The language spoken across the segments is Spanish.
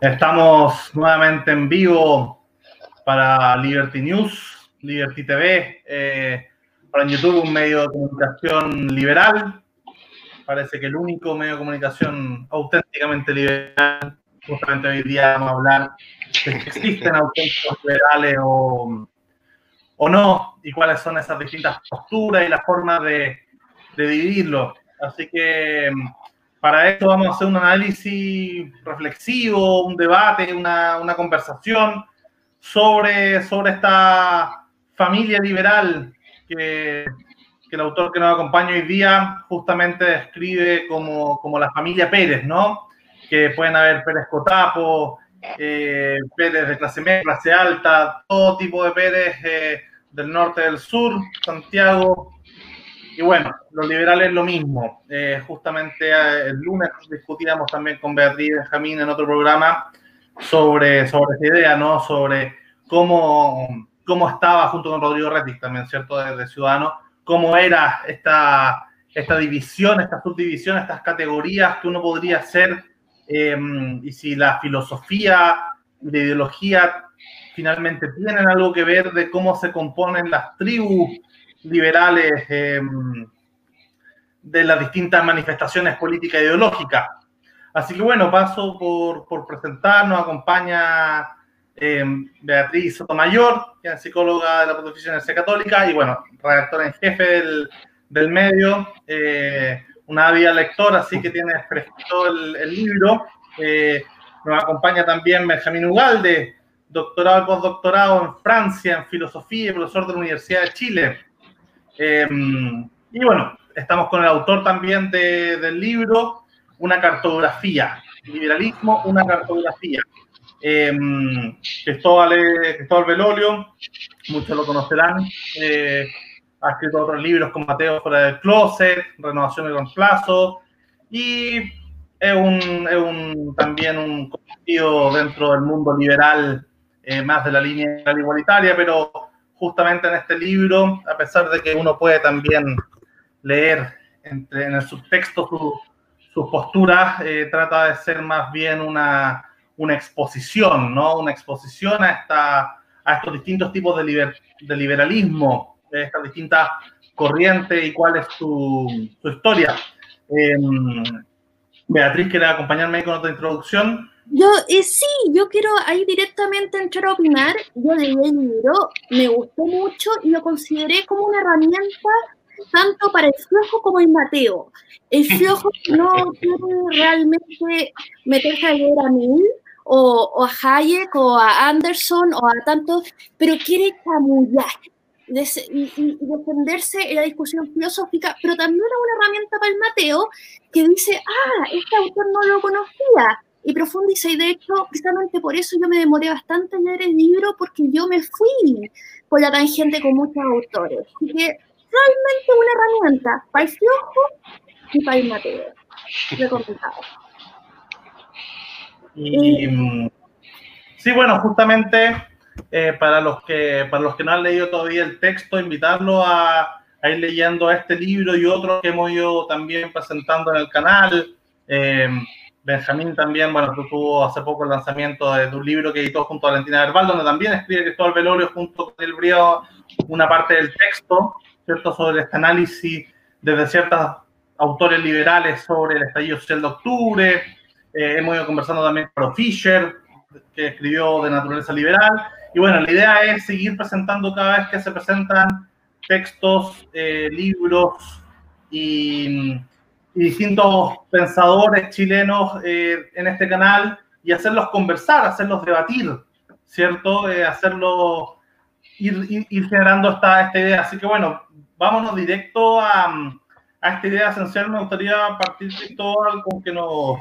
Estamos nuevamente en vivo para Liberty News, Liberty TV, eh, para YouTube un medio de comunicación liberal. Parece que el único medio de comunicación auténticamente liberal. Justamente hoy día vamos a hablar de si existen auténticos liberales o, o no, y cuáles son esas distintas posturas y las formas de, de dividirlo. Así que para esto vamos a hacer un análisis reflexivo, un debate, una, una conversación sobre, sobre esta familia liberal que, que, el autor que nos acompaña hoy día justamente describe como, como la familia Pérez, ¿no? Que pueden haber Pérez Cotapo, eh, Pérez de clase media, clase alta, todo tipo de Pérez eh, del norte, del sur, Santiago, y bueno, los liberales lo mismo. Eh, justamente eh, el lunes discutíamos también con Beatriz Benjamín en otro programa sobre, sobre esa idea, ¿no? Sobre cómo, cómo estaba, junto con Rodrigo Retic también, ¿cierto? De, de Ciudadanos, cómo era esta, esta división, esta subdivisión, estas categorías que uno podría hacer eh, y si la filosofía, la ideología finalmente tienen algo que ver de cómo se componen las tribus liberales eh, de las distintas manifestaciones políticas e ideológicas. Así que bueno, paso por, por presentarnos, acompaña eh, Beatriz Sotomayor, que es psicóloga de la Pontificia Católica y bueno, redactora en jefe del, del medio, eh, una ávida lectora, así que tiene fresquito el, el libro. Eh, nos acompaña también Benjamín Ugalde, doctorado y postdoctorado en Francia en filosofía y profesor de la Universidad de Chile. Eh, y bueno, estamos con el autor también de, del libro, Una cartografía, Liberalismo, una cartografía. Eh, Cristóbal, Cristóbal Belolio, muchos lo conocerán, eh, ha escrito otros libros con Mateo fuera del closet, Renovación y Reemplazo, y es, un, es un, también un conocido dentro del mundo liberal, eh, más de la línea igualitaria, pero justamente en este libro, a pesar de que uno puede también leer entre, en el subtexto sus su posturas, eh, trata de ser más bien una, una, exposición, ¿no? Una exposición a, esta, a estos distintos tipos de, de liberalismo, de estas distintas corrientes y cuál es su, su historia. Eh, Beatriz, ¿quiere acompañarme con otra introducción? Yo, eh, sí, yo quiero ahí directamente entrar a opinar. Yo leí el libro, me gustó mucho y lo consideré como una herramienta tanto para el flojo como el Mateo. El flojo no quiere realmente meterse a leer a mí o, o, a Hayek o a Anderson o a tantos, pero quiere camullar y, y, defenderse en la discusión filosófica, pero también es una herramienta para el Mateo que dice, ah, este autor no lo conocía, y profundiza. Y de hecho, precisamente por eso yo me demoré bastante en leer el libro, porque yo me fui por la tangente con muchos autores. Así que realmente una herramienta para el flojo y para el Mateo. Recomendado. Y, sí, bueno, justamente eh, para, los que, para los que no han leído todavía el texto, invitarlo a, a ir leyendo este libro y otros que hemos ido también presentando en el canal. Eh, Benjamín también, bueno, tuvo hace poco el lanzamiento de, un libro que editó junto a Valentina Verbal, donde también escribe Cristóbal Velorio junto con el Brío una parte del texto, ¿cierto?, sobre este análisis desde ciertos autores liberales sobre el estallido social de octubre. Eh, hemos ido conversando también con Fischer, que escribió de naturaleza liberal. Y bueno, la idea es seguir presentando cada vez que se presentan textos, eh, libros y y distintos pensadores chilenos eh, en este canal y hacerlos conversar, hacerlos debatir, ¿cierto? Eh, hacerlos, ir, generando esta, esta idea. Así que bueno, vámonos directo a, a esta idea esencial. Me gustaría partir de todo con que nos,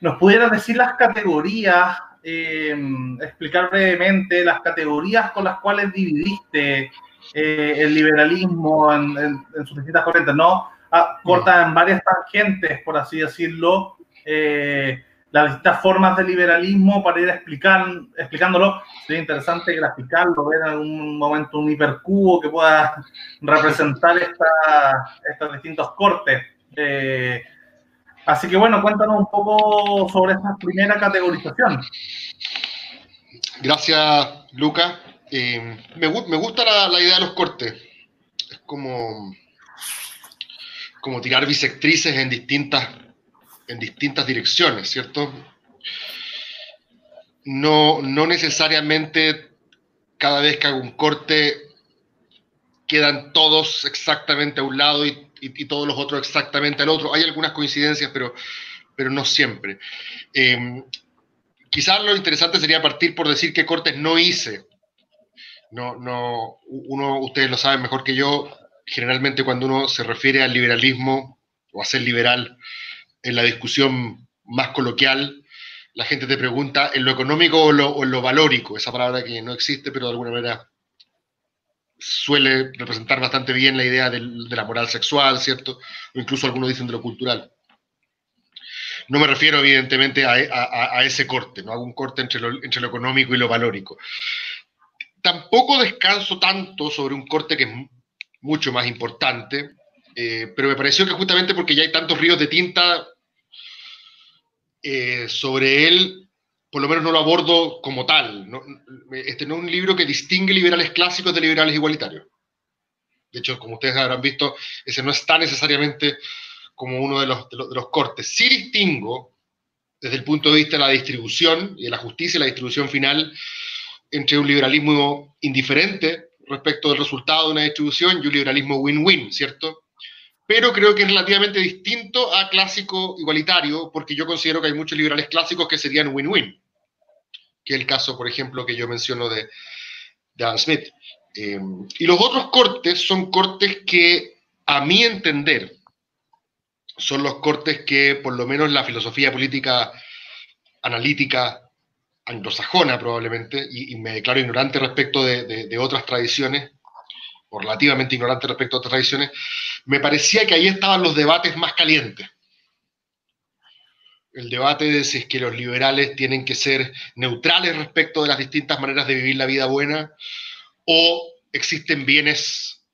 nos pudieras decir las categorías, eh, explicar brevemente las categorías con las cuales dividiste eh, el liberalismo en, en, en sus distintas corrientes, ¿no? Ah, corta en varias tangentes, por así decirlo, eh, las distintas formas de liberalismo para ir explicar, explicándolo. Sería interesante graficarlo, ver en algún momento un hipercubo que pueda representar esta, estos distintos cortes. Eh, Así que bueno, cuéntanos un poco sobre esta primera categorización. Gracias, Luca. Eh, me, gusta la, idea de los cortes. Es como, como tirar bisectrices en distintas, en distintas direcciones, ¿cierto? No, no necesariamente cada vez que hago un corte quedan todos exactamente a un lado y, todos los otros exactamente al otro. Hay algunas coincidencias, pero, pero no siempre. Eh, quizás lo interesante sería partir por decir qué cortes no hice. No, no, uno, ustedes lo saben mejor que yo, generalmente cuando uno se refiere al liberalismo o a ser liberal, en la discusión más coloquial, la gente te pregunta en lo económico o, lo, en lo valórico, esa palabra que no existe, pero de alguna manera suele representar bastante bien la idea de la moral sexual, ¿cierto? O incluso algunos dicen de lo cultural. No me refiero, evidentemente, a, ese corte, no hago un corte entre lo, entre lo económico y lo valórico. Tampoco descanso tanto sobre un corte que es mucho más importante, eh, pero me pareció que justamente porque ya hay tantos ríos de tinta eh, sobre él, por lo menos no lo abordo como tal. este no es un libro que distingue liberales clásicos de liberales igualitarios. De hecho, como ustedes habrán visto, ese no está necesariamente como uno de los, de los, cortes. Sí distingo, desde el punto de vista de la distribución y de la justicia y la distribución final, entre un liberalismo indiferente respecto del resultado de una distribución y un liberalismo win-win, ¿cierto? Pero creo que es relativamente distinto a clásico igualitario, porque yo considero que hay muchos liberales clásicos que serían win-win, que es el caso, por ejemplo, que yo menciono de, de Adam Smith. Eh, y los otros cortes son cortes que, a mi entender, son los cortes que por lo menos la filosofía política analítica anglosajona probablemente, y, me declaro ignorante respecto de, otras tradiciones, o relativamente ignorante respecto a otras tradiciones, me parecía que ahí estaban los debates más calientes. El debate de si es que los liberales tienen que ser neutrales respecto de las distintas maneras de vivir la vida buena, o existen bienes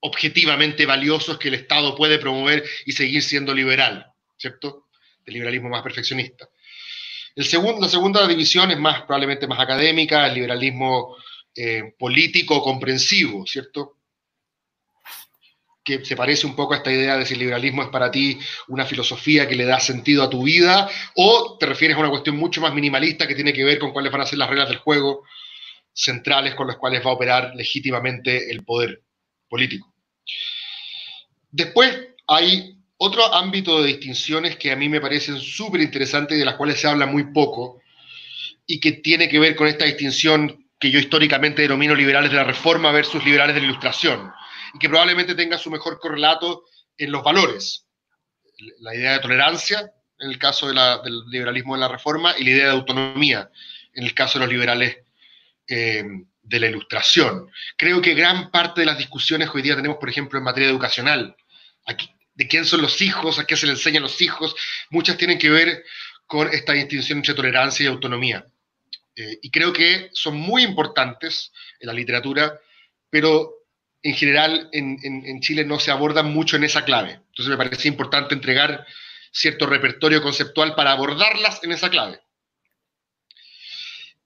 objetivamente valiosos que el Estado puede promover y seguir siendo liberal, ¿cierto? El liberalismo más perfeccionista. La segunda división es más, probablemente más académica, el liberalismo eh, político comprensivo, ¿cierto? que se parece un poco a esta idea de si el liberalismo es para ti una filosofía que le da sentido a tu vida, o te refieres a una cuestión mucho más minimalista que tiene que ver con cuáles van a ser las reglas del juego centrales con las cuales va a operar legítimamente el poder político. Después hay otro ámbito de distinciones que a mí me parecen súper interesantes y de las cuales se habla muy poco y que tiene que ver con esta distinción que yo históricamente denomino liberales de la reforma versus liberales de la ilustración y que probablemente tenga su mejor correlato en los valores. La idea de tolerancia en el caso del liberalismo de la reforma y la idea de autonomía en el caso de los liberales eh, de la ilustración. Creo que gran parte de las discusiones que hoy día tenemos, por ejemplo, en materia educacional, aquí, de quién son los hijos, a qué se le enseñan los hijos, muchas tienen que ver con esta distinción entre tolerancia y autonomía. Eh, y creo que son muy importantes en la literatura, pero en general en, en, Chile no se abordan mucho en esa clave. Entonces me parece importante entregar cierto repertorio conceptual para abordarlas en esa clave.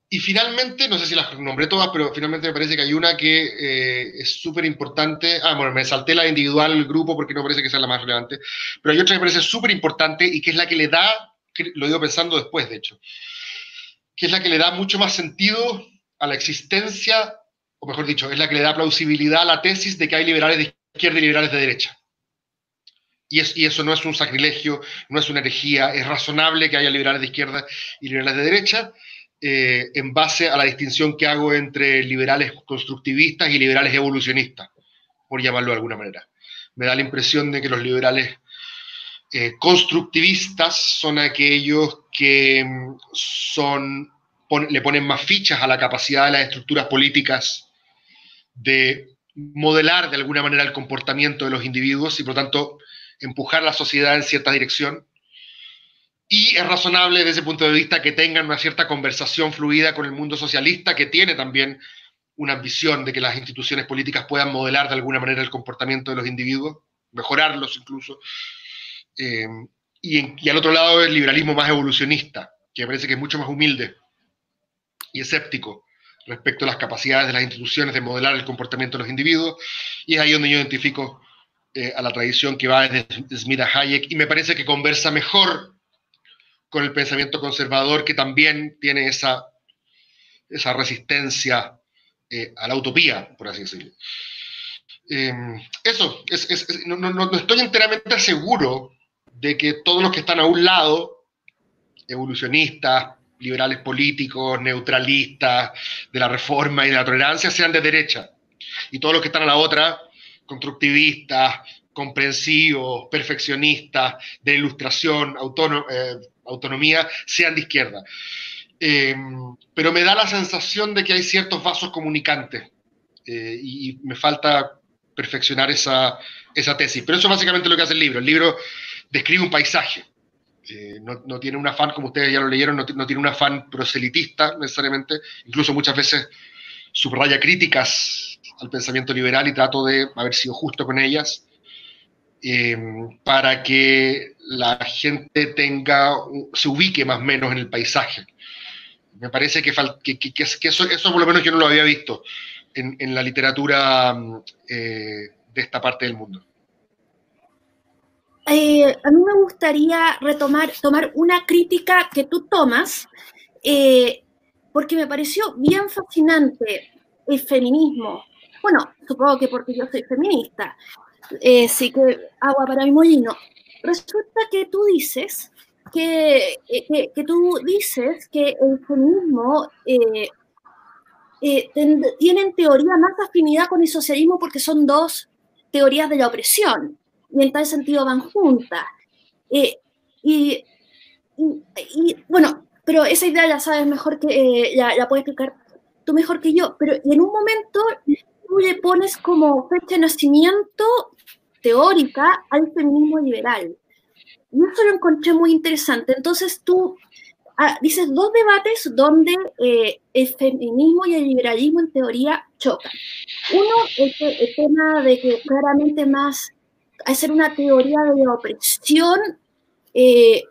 Y finalmente, no sé si las nombré todas, pero finalmente me parece que hay una que eh, es súper importante. Ah, bueno, me salté la individual, el grupo, porque no parece que sea la más relevante. Pero hay otra que me parece súper importante y que es la que le da, lo digo pensando después, de hecho, que es la que le da mucho más sentido a la existencia, o mejor dicho, es la que le da plausibilidad a la tesis de que hay liberales de izquierda y liberales de derecha. Y, y, eso no es un sacrilegio, no es una herejía, es razonable que haya liberales de izquierda y liberales de derecha, eh, en base a la distinción que hago entre liberales constructivistas y liberales evolucionistas, por llamarlo de alguna manera. Me da la impresión de que los liberales eh, constructivistas son aquellos que mm, son, le ponen más fichas a la capacidad de las estructuras políticas de modelar de alguna manera el comportamiento de los individuos y por lo tanto empujar la sociedad en cierta dirección y es razonable desde ese punto de vista que tengan una cierta conversación fluida con el mundo socialista, que tiene también una visión de que las instituciones políticas puedan modelar de alguna manera el comportamiento de los individuos, mejorarlos incluso. Eh, y, al otro lado el liberalismo más evolucionista, que me parece que es mucho más humilde y escéptico respecto a las capacidades de las instituciones de modelar el comportamiento de los individuos, y es ahí donde yo identifico eh, a la tradición que va desde Smith a Hayek, y me parece que conversa mejor con el pensamiento conservador que también tiene esa, esa resistencia eh, a la utopía, por así decirlo. Em, eso, no, no, estoy enteramente seguro de que todos los que están a un lado, evolucionistas, liberales políticos, neutralistas, de la reforma y de la tolerancia, sean de derecha. Y todos los que están a la otra, constructivistas, comprensivos, perfeccionistas, de ilustración, eh, autonomía, sean de izquierda. Em, pero me da la sensación de que hay ciertos vasos comunicantes eh, y me falta perfeccionar esa, esa tesis. Pero eso es básicamente lo que hace el libro. El libro describe un paisaje. Eh, no, tiene un afán, como ustedes ya lo leyeron, no, tiene un afán proselitista necesariamente, incluso muchas veces subraya críticas al pensamiento liberal y trato de haber sido justo con ellas, eh, para que la gente tenga, se ubique más o menos en el paisaje. Me parece que, que, eso, eso por lo menos yo no lo había visto en, la literatura eh, de esta parte del mundo. Eh, a mí me gustaría retomar, tomar una crítica que tú tomas, eh, porque me pareció bien fascinante el feminismo. Bueno, supongo que porque yo soy feminista, eh, sí que agua para mi molino. Resulta que tú dices que, que, tú dices que el feminismo tiene en teoría más afinidad con el socialismo porque son dos teorías de la opresión y en tal sentido van juntas. Eh, y, bueno, pero esa idea ya sabes mejor que, eh, la puedes explicar tú mejor que yo, pero en un momento tú le pones como fecha de nacimiento teórica al feminismo liberal. Y eso lo encontré muy interesante. Entonces tú ah, dices dos debates donde eh, el feminismo y el liberalismo en teoría chocan. Uno es el tema de que claramente más hacer una teoría de opresión eh,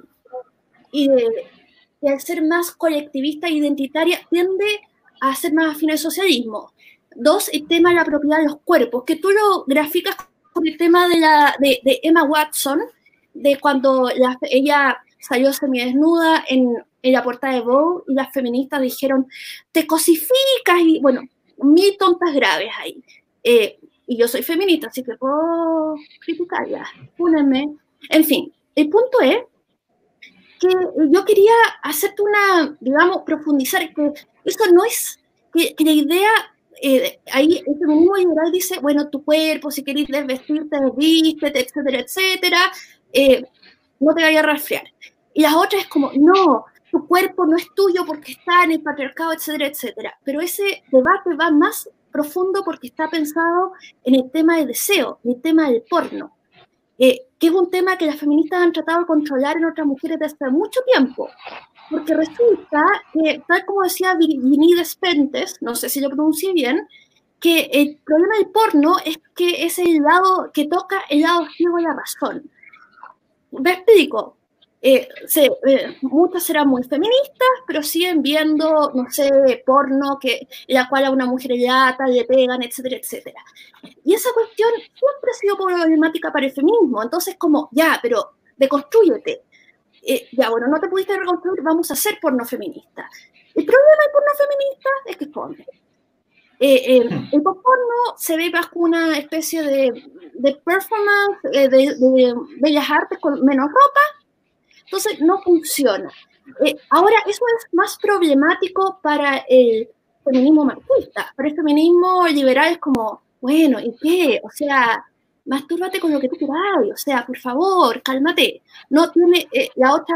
y, de, ser más colectivista e identitaria tiende a ser más afín al socialismo. Dos, el tema de la propiedad de los cuerpos, que tú lo graficas con el tema de, la, de, Emma Watson, de cuando ella salió semidesnuda en, en la portada de Vogue y las feministas dijeron, te cosificas y bueno, mil tontas graves ahí. Eh, y yo soy feminista, así que puedo criticarla, púnenme. En fin, el punto es que yo quería hacerte una, digamos, profundizar, que eso no es, que, la idea, eh, ahí el feminismo liberal dice, bueno, tu cuerpo, si querés desvestirte, vístete, etcétera, etcétera, eh, no te vayas a resfriar. Y las otras es como, no, tu cuerpo no es tuyo porque está en el patriarcado, etcétera, etcétera. Pero ese debate va más profundo porque está pensado en el tema del deseo, en el tema del porno, eh, que es un tema que las feministas han tratado de controlar en otras mujeres desde hace mucho tiempo. Porque resulta que, tal como decía Virginie Despentes, no sé si lo pronuncié bien, que el problema del porno es que es el lado que toca el lado ciego de la razón. Me explico. Eh, eh, muchas serán muy feministas, pero siguen viendo, no sé, porno, que, la cual a una mujer le ata, le pegan, etcétera, etcétera. Y esa cuestión siempre ha sido problemática para el feminismo. Entonces, como, ya, pero deconstrúyete. Eh, ya, bueno, no te pudiste reconstruir, vamos a hacer porno feminista. El problema del porno feminista es que esconde. el porno se ve bajo una especie de, de performance, de, de bellas artes con menos ropa, entonces, no funciona. Eh, ahora, eso es más problemático para el feminismo marxista. Para el feminismo liberal es como, bueno, ¿y qué? O sea, mastúrbate con lo que tú quieras, o sea, por favor, cálmate. No tiene, eh, la otra,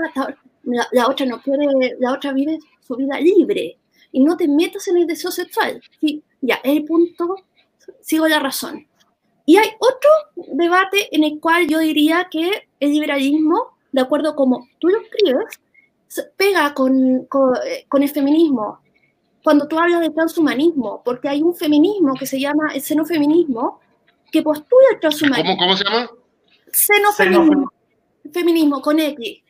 la, otra no quiere, la otra vive su vida libre y no te metas en el deseo sexual. Sí, ya, es el punto, sigo la razón. Y hay otro debate en el cual yo diría que el liberalismo de acuerdo como tú lo escribes, pega con, con, el feminismo. Cuando tú hablas de transhumanismo, porque hay un feminismo que se llama el xenofeminismo, que postula el transhumanismo. ¿Cómo, cómo se llama? Xenofeminismo. feminismo con X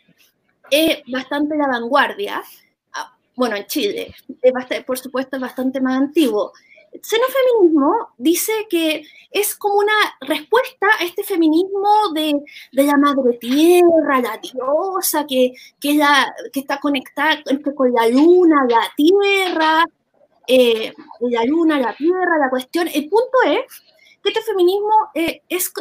es bastante la vanguardia, ah, bueno, en Chile, es por supuesto es bastante más antiguo. Xenofeminismo dice que es como una respuesta a este feminismo de, de la madre tierra, la diosa, que, que, la, que está conectada con la luna, la tierra, eh, la luna, la tierra, la cuestión. El punto es que este feminismo eh, es,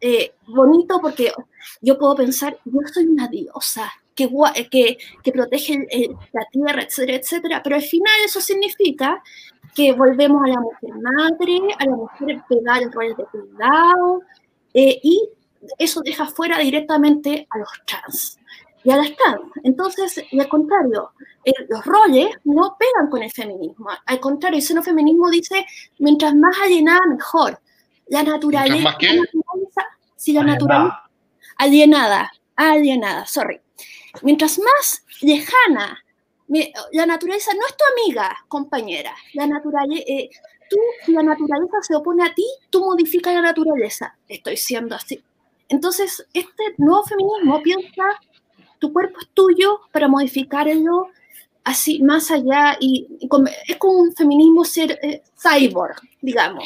eh, bonito porque yo puedo pensar, yo soy una diosa que, que protege la tierra, etcétera, etcétera, pero al final eso significa que volvemos a la mujer madre, a la mujer pegada en roles de cuidado, eh, y eso deja fuera directamente a los trans y a las trans. Entonces, y al contrario, eh, los roles no pegan con el feminismo. Al contrario, el xenofeminismo dice, mientras más alienada, mejor. La naturaleza... ¿Más qué? si la naturaleza... Alienada, alienada, sorry. Mientras más lejana la naturaleza no es tu amiga, compañera. La naturaleza, eh, tú, si la naturaleza se opone a ti, tú modificas la naturaleza. Estoy siendo así. Entonces, este nuevo feminismo piensa, tu cuerpo es tuyo para modificarlo así más allá y, es como un feminismo ser eh, cyborg, digamos.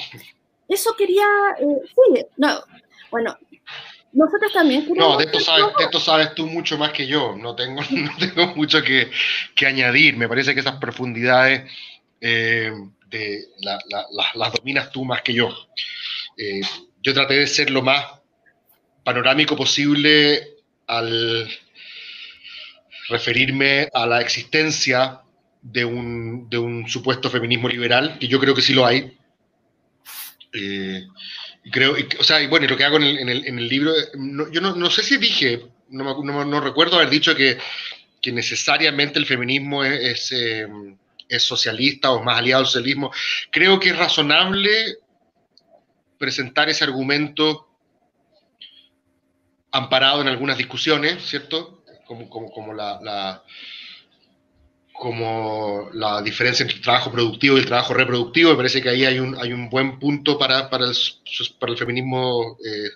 Eso quería, eh, sí, no, bueno, nosotros también No, de esto, sabes, sabes, tú mucho más que yo. No tengo, no tengo mucho que, que añadir. Me parece que esas profundidades eh, de las dominas tú más que yo. Eh, yo traté de ser lo más panorámico posible al referirme a la existencia de un, de un supuesto feminismo liberal, que yo creo que sí lo hay. Eh, creo, o sea, y bueno, lo que hago en el, en el, libro, yo no, no, sé si dije, no, no, no recuerdo haber dicho que, que, necesariamente el feminismo es, es, eh, es, socialista o más aliado al socialismo. Creo que es razonable presentar ese argumento amparado en algunas discusiones, ¿cierto? Como, como, la, la como la diferencia entre el trabajo productivo y el trabajo reproductivo. Me parece que ahí hay un, hay un buen punto para, para, el, para el feminismo eh,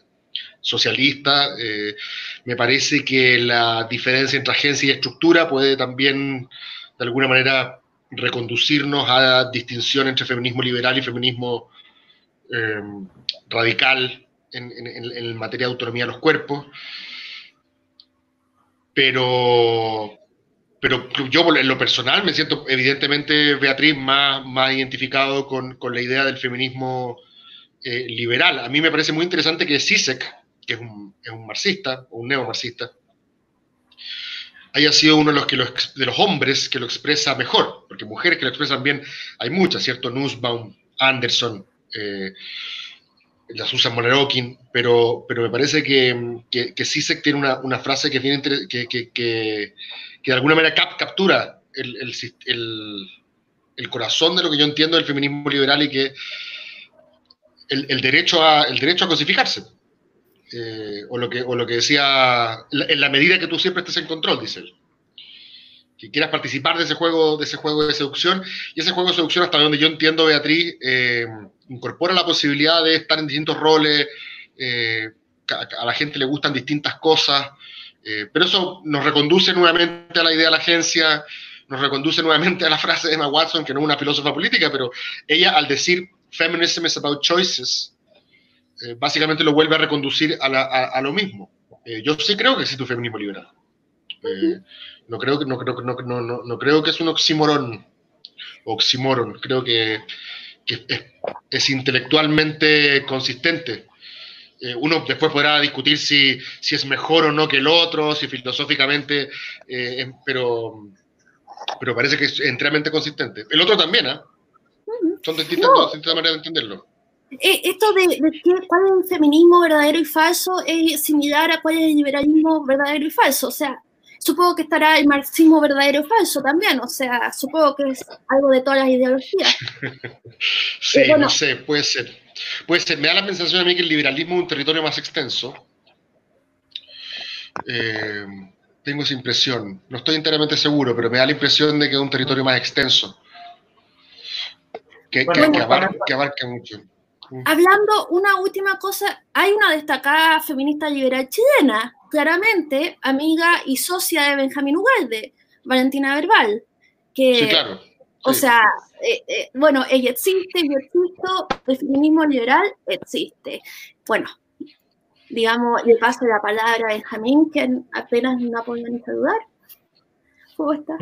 socialista. Eh, me parece que la diferencia entre agencia y estructura puede también, de alguna manera, reconducirnos a distinción entre feminismo liberal y feminismo eh, radical en, en, en materia de autonomía de los cuerpos. Pero, pero yo en lo personal me siento evidentemente, Beatriz, más, más identificado con, con la idea del feminismo eh, liberal. A mí me parece muy interesante que Sisek, que es un, es un marxista, un neomarxista, haya sido uno de los, que de los hombres que lo expresa mejor, porque mujeres que lo expresan bien hay muchas, ¿cierto? Nussbaum, Anderson, eh, la Susan Monerokin, pero, pero me parece que, que, Sisek tiene una, una frase que, tiene, que, que, que de alguna manera captura el, el, el, corazón de lo que yo entiendo del feminismo liberal y que el, derecho, a, el derecho a cosificarse. Eh, o, lo que, o lo que decía, en la medida que tú siempre estés en control, dice él. Que quieras participar de ese juego de, ese juego de seducción. Y ese juego de seducción, hasta donde yo entiendo, Beatriz, eh, incorpora la posibilidad de estar en distintos roles. Eh, a, la gente le gustan distintas cosas. Eh, pero eso nos reconduce nuevamente a la idea de la agencia, nos reconduce nuevamente a la frase de Emma Watson, que no es una filósofa política, pero ella al decir feminism is about choices, eh, básicamente lo vuelve a reconducir a, lo mismo. Eh, yo sí creo que existe un feminismo liberal. No, creo que, no, creo, no, no, no, creo que es un oxímoron, oxímoron, creo que, que es, es intelectualmente consistente eh, uno después podrá discutir si, si, es mejor o no que el otro, si filosóficamente, eh, pero, pero parece que es enteramente consistente. El otro también, ¿ah? Son distintas, maneras de entenderlo. Eh, esto de, de cuál es el feminismo verdadero y falso es similar a cuál es el liberalismo verdadero y falso. O sea, supongo que estará el marxismo verdadero y falso también. O sea, supongo que es algo de todas las ideologías. sí, no sé, puede ser. Pues me da la sensación a mí que el liberalismo es un territorio más extenso. Eh, tengo esa impresión. No estoy enteramente seguro, pero me da la impresión de que es un territorio más extenso. Que, abarca, mucho. Hablando una última cosa, hay una destacada feminista liberal chilena, claramente amiga y socia de Benjamín Ugalde, Valentina Verbal, que, Sí, claro. o sea, eh, eh, bueno, ella existe, yo existo, el feminismo liberal existe. Bueno, digamos, le paso la palabra a Benjamín, que apenas no ha podido ni saludar. ¿Cómo está?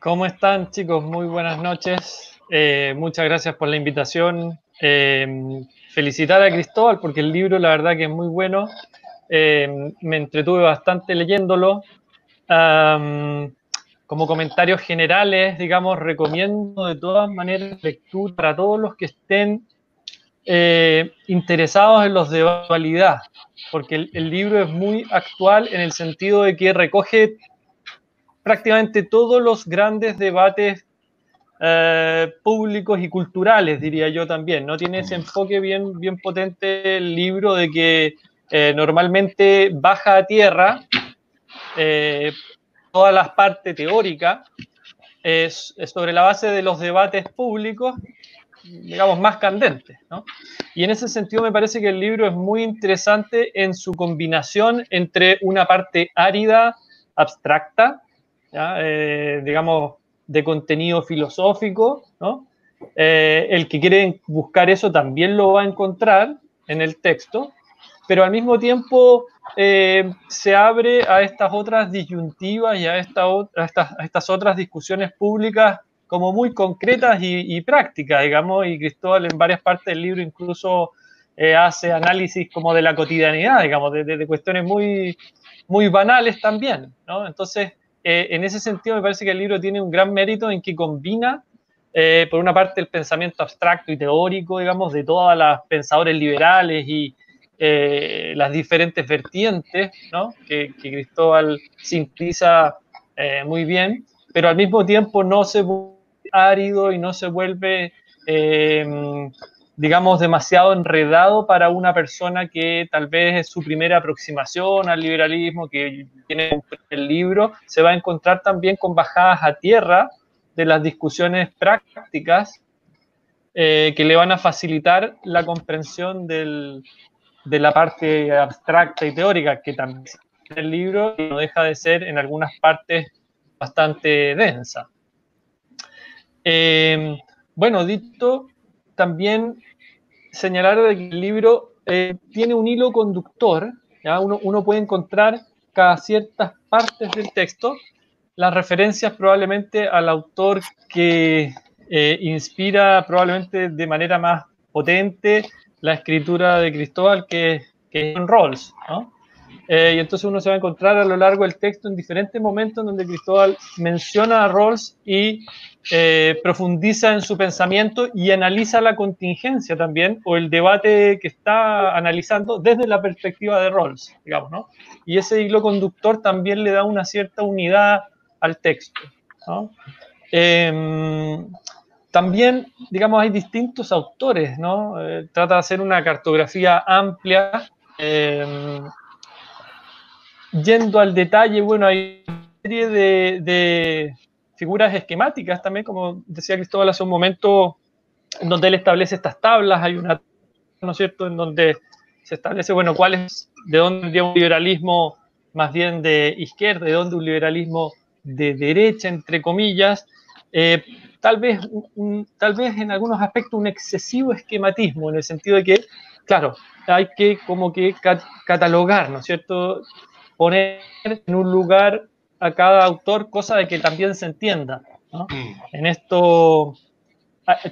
¿Cómo están chicos? Muy buenas noches. Eh, muchas gracias por la invitación. Eh, felicitar a Cristóbal porque el libro la verdad que es muy bueno. Eh, me entretuve bastante leyéndolo. Como comentarios generales, digamos, recomiendo de todas maneras lectura para todos los que estén interesados en los de actualidad, porque el, el libro es muy actual en el sentido de que recoge prácticamente todos los grandes debates eh, públicos y culturales, diría yo también. No tiene ese enfoque bien, bien potente el libro de que eh, normalmente baja a tierra eh, toda la parte teórica es, es sobre la base de los debates públicos, digamos, más candentes. ¿no? Y en ese sentido me parece que el libro es muy interesante en su combinación entre una parte árida, abstracta, ¿ya? Eh, digamos, de contenido filosófico, ¿no? Eh, el que quiere buscar eso también lo va a encontrar en el texto, pero al mismo tiempo eh, se abre a estas otras disyuntivas y a, estas, otras discusiones públicas como muy concretas y, y prácticas, digamos, y Cristóbal en varias partes del libro incluso eh, hace análisis como de la cotidianidad, digamos, de, de- de cuestiones muy, muy banales también, ¿no? Entonces, eh, en ese sentido me parece que el libro tiene un gran mérito en que combina, eh, por una parte, el pensamiento abstracto y teórico, digamos, de todas las pensadores liberales y eh, las diferentes vertientes, ¿no? Que, que Cristóbal sintetiza eh, muy bien, pero al mismo tiempo no se vuelve árido y no se vuelve, eh, digamos, demasiado enredado para una persona que tal vez es su primera aproximación al liberalismo, que tiene el libro, se va a encontrar también con bajadas a tierra de las discusiones prácticas eh, que le van a facilitar la comprensión del, de la parte abstracta y teórica, que también en el libro no deja de ser en algunas partes bastante densa. Eh, bueno, dicho, también señalar que el libro eh, tiene un hilo conductor, ¿ya? Uno, puede encontrar cada ciertas partes del texto las referencias probablemente al autor que eh, inspira probablemente de manera más potente la escritura de Cristóbal, que, que es John Rawls, ¿no? Eh, y entonces uno se va a encontrar a lo largo del texto en diferentes momentos donde Cristóbal menciona a Rawls y eh, profundiza en su pensamiento y analiza la contingencia también o el debate que está analizando desde la perspectiva de Rawls, digamos, ¿no? Y ese hilo conductor también le da una cierta unidad al texto, ¿no? Eh, también, digamos, hay distintos autores, ¿no? Eh, trata de hacer una cartografía amplia. eh, yendo al detalle, bueno, hay una serie de figuras esquemáticas también, como decía Cristóbal hace un momento, en donde él establece estas tablas, hay una, ¿no es cierto?, en donde se establece, bueno, cuál es, de dónde un liberalismo más bien de izquierda, de dónde un liberalismo de derecha, entre comillas, eh, tal, vez, un, tal vez en algunos aspectos un excesivo esquematismo, en el sentido de que, claro, hay que como que cat catalogar, ¿no es cierto?, poner en un lugar a cada autor, cosa de que también se entienda. ¿no? En esto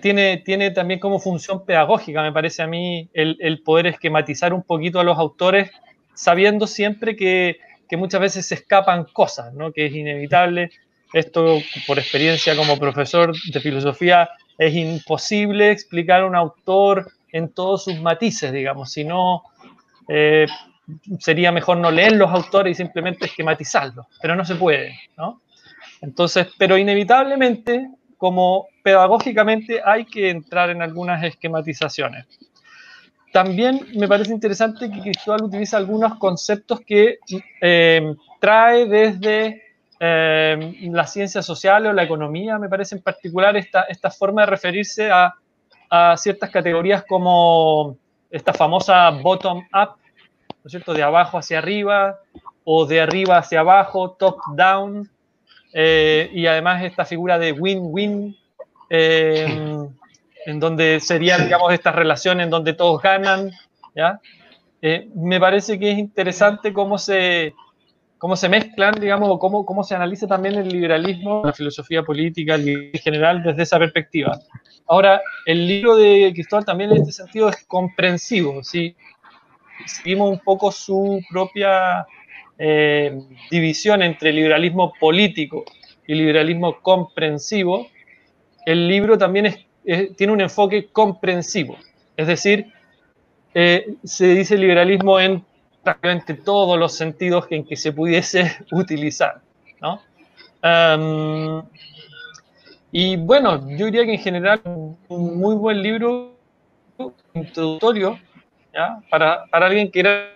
tiene, tiene también como función pedagógica, me parece a mí, el, el poder esquematizar un poquito a los autores, sabiendo siempre que, que, muchas veces se escapan cosas, ¿no? que es inevitable. Esto, por experiencia como profesor de filosofía, es imposible explicar a un autor en todos sus matices, digamos, si no... Eh, sería mejor no leer los autores y simplemente esquematizarlos, pero no se puede, ¿no? Entonces, pero inevitablemente, como pedagógicamente, hay que entrar en algunas esquematizaciones. También me parece interesante que Cristóbal utiliza algunos conceptos que eh, trae desde eh, la ciencia social o la economía, me parece en particular esta, esta forma de referirse a a ciertas categorías como esta famosa bottom-up, ¿no es cierto?, de abajo hacia arriba o de arriba hacia abajo, top-down, eh, y además esta figura de win-win, eh, en donde sería, digamos, esta relación en donde todos ganan, ¿ya? Eh, me parece que es interesante cómo se, cómo se mezclan, digamos, o cómo, cómo se analiza también el liberalismo, la filosofía política en general desde esa perspectiva. Ahora, el libro de Cristóbal también en este sentido es comprensivo, ¿sí? Seguimos un poco su propia eh, división entre liberalismo político y liberalismo comprensivo. El libro también tiene un enfoque comprensivo, es decir, eh, se dice liberalismo en prácticamente todos los sentidos en que se pudiese utilizar. ¿no? y bueno, yo diría que en general un muy buen libro introductorio Para, para alguien que quiera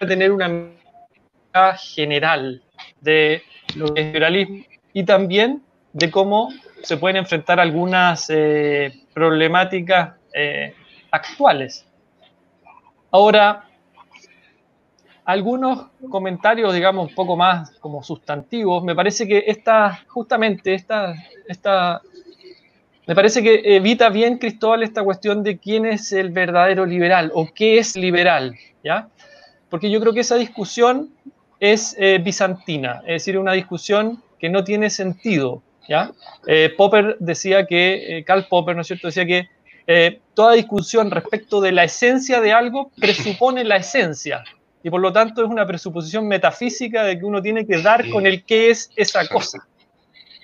tener una mirada general de lo que es liberalismo y también de cómo se pueden enfrentar algunas eh, problemáticas eh, actuales. Ahora, algunos comentarios, digamos, un poco más como sustantivos. Me parece que esta, justamente, esta, esta, me parece que evita bien Cristóbal esta cuestión de quién es el verdadero liberal o qué es liberal, ¿ya? Porque yo creo que esa discusión es eh, bizantina, es decir, una discusión que no tiene sentido, ¿ya? Eh, Popper decía que, eh, Karl Popper, ¿no es cierto?, decía que toda discusión respecto de la esencia de algo presupone la esencia, y por lo tanto es una presuposición metafísica de que uno tiene que dar con el qué es esa cosa.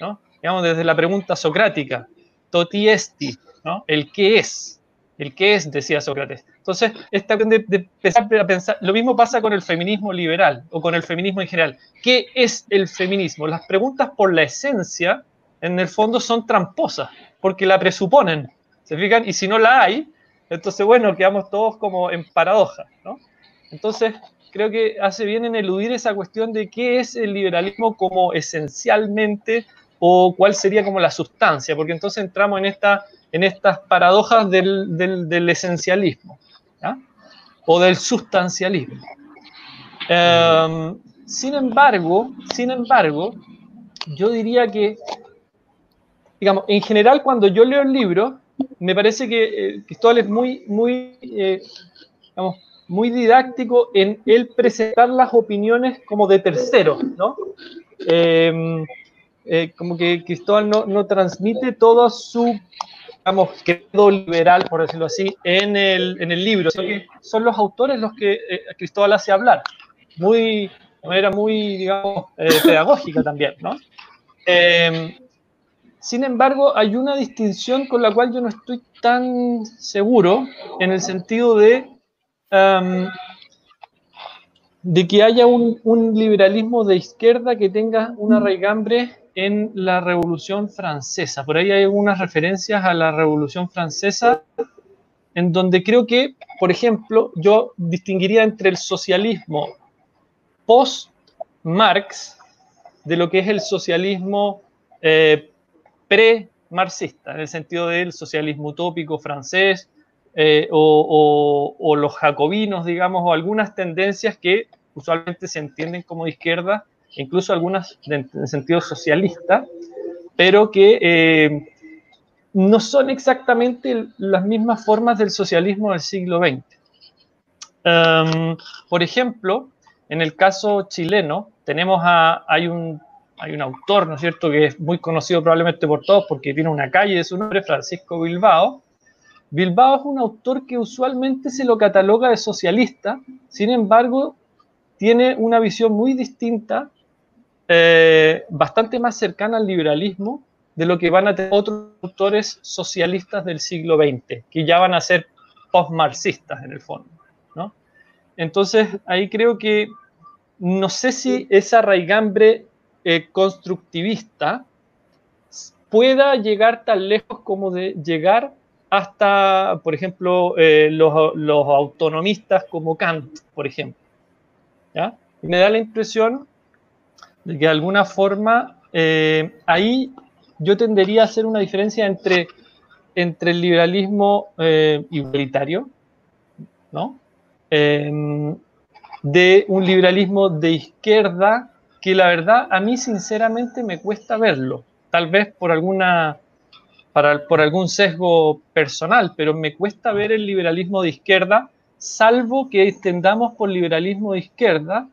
¿no? Digamos, desde la pregunta socrática, toti esti, ¿no? el qué es, el qué es, decía Sócrates. Entonces, esta de, de empezar pensar, lo mismo pasa con el feminismo liberal o con el feminismo en general. ¿Qué es el feminismo? Las preguntas por la esencia, en el fondo, son tramposas, porque la presuponen, ¿se fijan? Y si no la hay, entonces, bueno, quedamos todos como en paradoja, ¿no? Entonces, creo que hace bien en eludir esa cuestión de qué es el liberalismo como esencialmente o cuál sería como la sustancia, porque entonces entramos en, esta, en estas paradojas del, esencialismo o del sustancialismo. Em, sin embargo, sin embargo, yo diría que, digamos, en general cuando yo leo el libro, me parece que eh, Cristóbal es muy, muy, eh, muy didáctico en él presentar las opiniones como de terceros, ¿no? Em, eh, como que Cristóbal no, no, transmite todo su, digamos, credo liberal, por decirlo así, en el, en el libro, sino que son los autores los que eh, Cristóbal hace hablar, muy, de manera muy, digamos, eh, pedagógica también, ¿no? Em, sin embargo, hay una distinción con la cual yo no estoy tan seguro, en el sentido de de que haya un, liberalismo de izquierda que tenga una raigambre en la Revolución Francesa. Por ahí hay algunas referencias a la Revolución Francesa, en donde creo que, por ejemplo, yo distinguiría entre el socialismo post-Marx de lo que es el socialismo eh, pre-marxista, en el sentido del socialismo utópico francés, eh, o, los jacobinos, digamos, o algunas tendencias que usualmente se entienden como de izquierda, incluso algunas en sentido socialista, pero que eh, no son exactamente las mismas formas del socialismo del siglo XX. Por ejemplo, en el caso chileno, tenemos a, hay un, hay un autor, ¿no es cierto?, que es muy conocido probablemente por todos porque tiene una calle de su nombre, Francisco Bilbao, Bilbao es un autor que usualmente se lo cataloga de socialista, sin embargo, tiene una visión muy distinta, eh, bastante más cercana al liberalismo de lo que van a tener otros autores socialistas del siglo XX, que ya van a ser post-marxistas en el fondo. ¿no? Entonces, ahí creo que no sé si esa raigambre eh, constructivista pueda llegar tan lejos como de llegar hasta, por ejemplo, eh, los, autonomistas como Kant, por ejemplo. ¿ya? Me da la impresión de alguna forma eh, ahí yo tendería a hacer una diferencia entre entre el liberalismo eh, igualitario, ¿no? Em, de un liberalismo de izquierda que la verdad a mí sinceramente me cuesta verlo, tal vez por alguna para, por algún sesgo personal, pero me cuesta ver el liberalismo de izquierda, salvo que extendamos por liberalismo de izquierda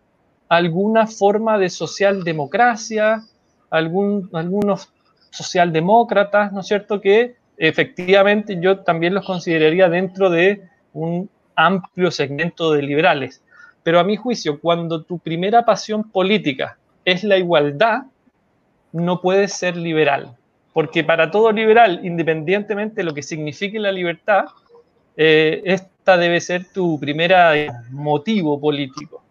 alguna forma de socialdemocracia, algún, algunos socialdemócratas, ¿no es cierto?, que efectivamente yo también los consideraría dentro de un amplio segmento de liberales. Pero a mi juicio, cuando tu primera pasión política es la igualdad, no puedes ser liberal. Porque para todo liberal, independientemente de lo que signifique la libertad, eh, esta debe ser tu primera motivo político.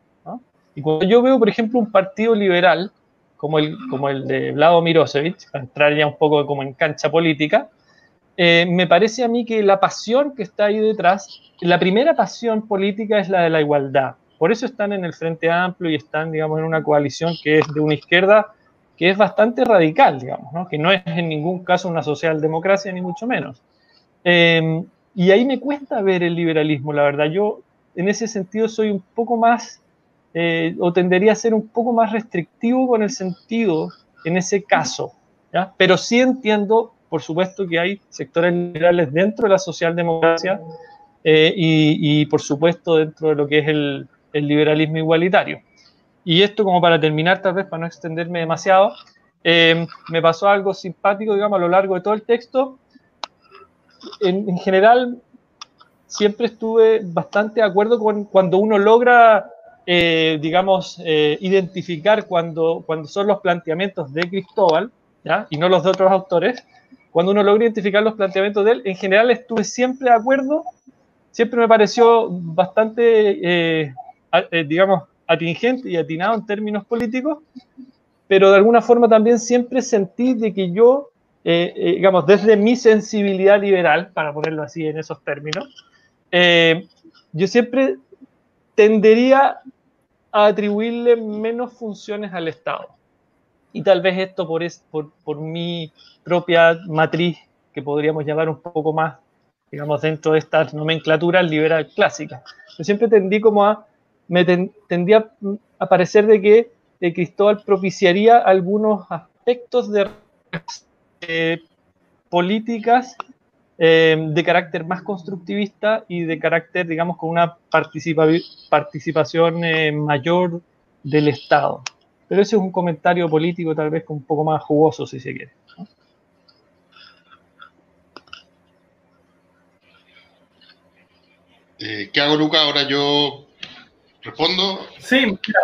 Y cuando yo veo, por ejemplo, un partido liberal, como el, como el de Vlado Mirosevic, para entrar ya un poco como en cancha política, eh, me parece a mí que la pasión que está ahí detrás, la primera pasión política es la de la igualdad. Por eso están en el Frente Amplio y están, digamos, en una coalición que es de una izquierda que es bastante radical, digamos, ¿no? que no es en ningún caso una socialdemocracia, ni mucho menos. Em, y ahí me cuesta ver el liberalismo, la verdad. Yo, en ese sentido, soy un poco más, eh, o tendería a ser un poco más restrictivo con el sentido en ese caso. ¿ya? Pero sí entiendo por supuesto que hay sectores liberales dentro de la socialdemocracia eh, y, por supuesto dentro de lo que es el, liberalismo igualitario. Y esto como para terminar, tal vez para no extenderme demasiado, eh, me pasó algo simpático, digamos, a lo largo de todo el texto. En, general, siempre estuve bastante de acuerdo con cuando uno logra, eh, digamos, identificar cuando, cuando son los planteamientos de Cristóbal, ¿ya? y no los de otros autores, cuando uno logra identificar los planteamientos de él, en general estuve siempre de acuerdo, siempre me pareció bastante, eh, eh, digamos, atingente y atinado en términos políticos, pero de alguna forma también siempre sentí de que yo, eh, digamos, desde mi sensibilidad liberal, para ponerlo así en esos términos, yo siempre tendería a atribuirle menos funciones al Estado y tal vez esto por, es, por, por, mi propia matriz, que podríamos llamar un poco más, digamos, dentro de estas nomenclaturas liberal clásicas. Yo siempre tendí como a, me tendía a parecer de que Cristóbal propiciaría algunos aspectos de eh, políticas eh, de carácter más constructivista y de carácter, digamos, con una participación mayor del Estado. Pero ese es un comentario político tal vez un poco más jugoso, si se quiere. Eh, ¿Qué hago, Luca? Ahora yo respondo. Sí, mira.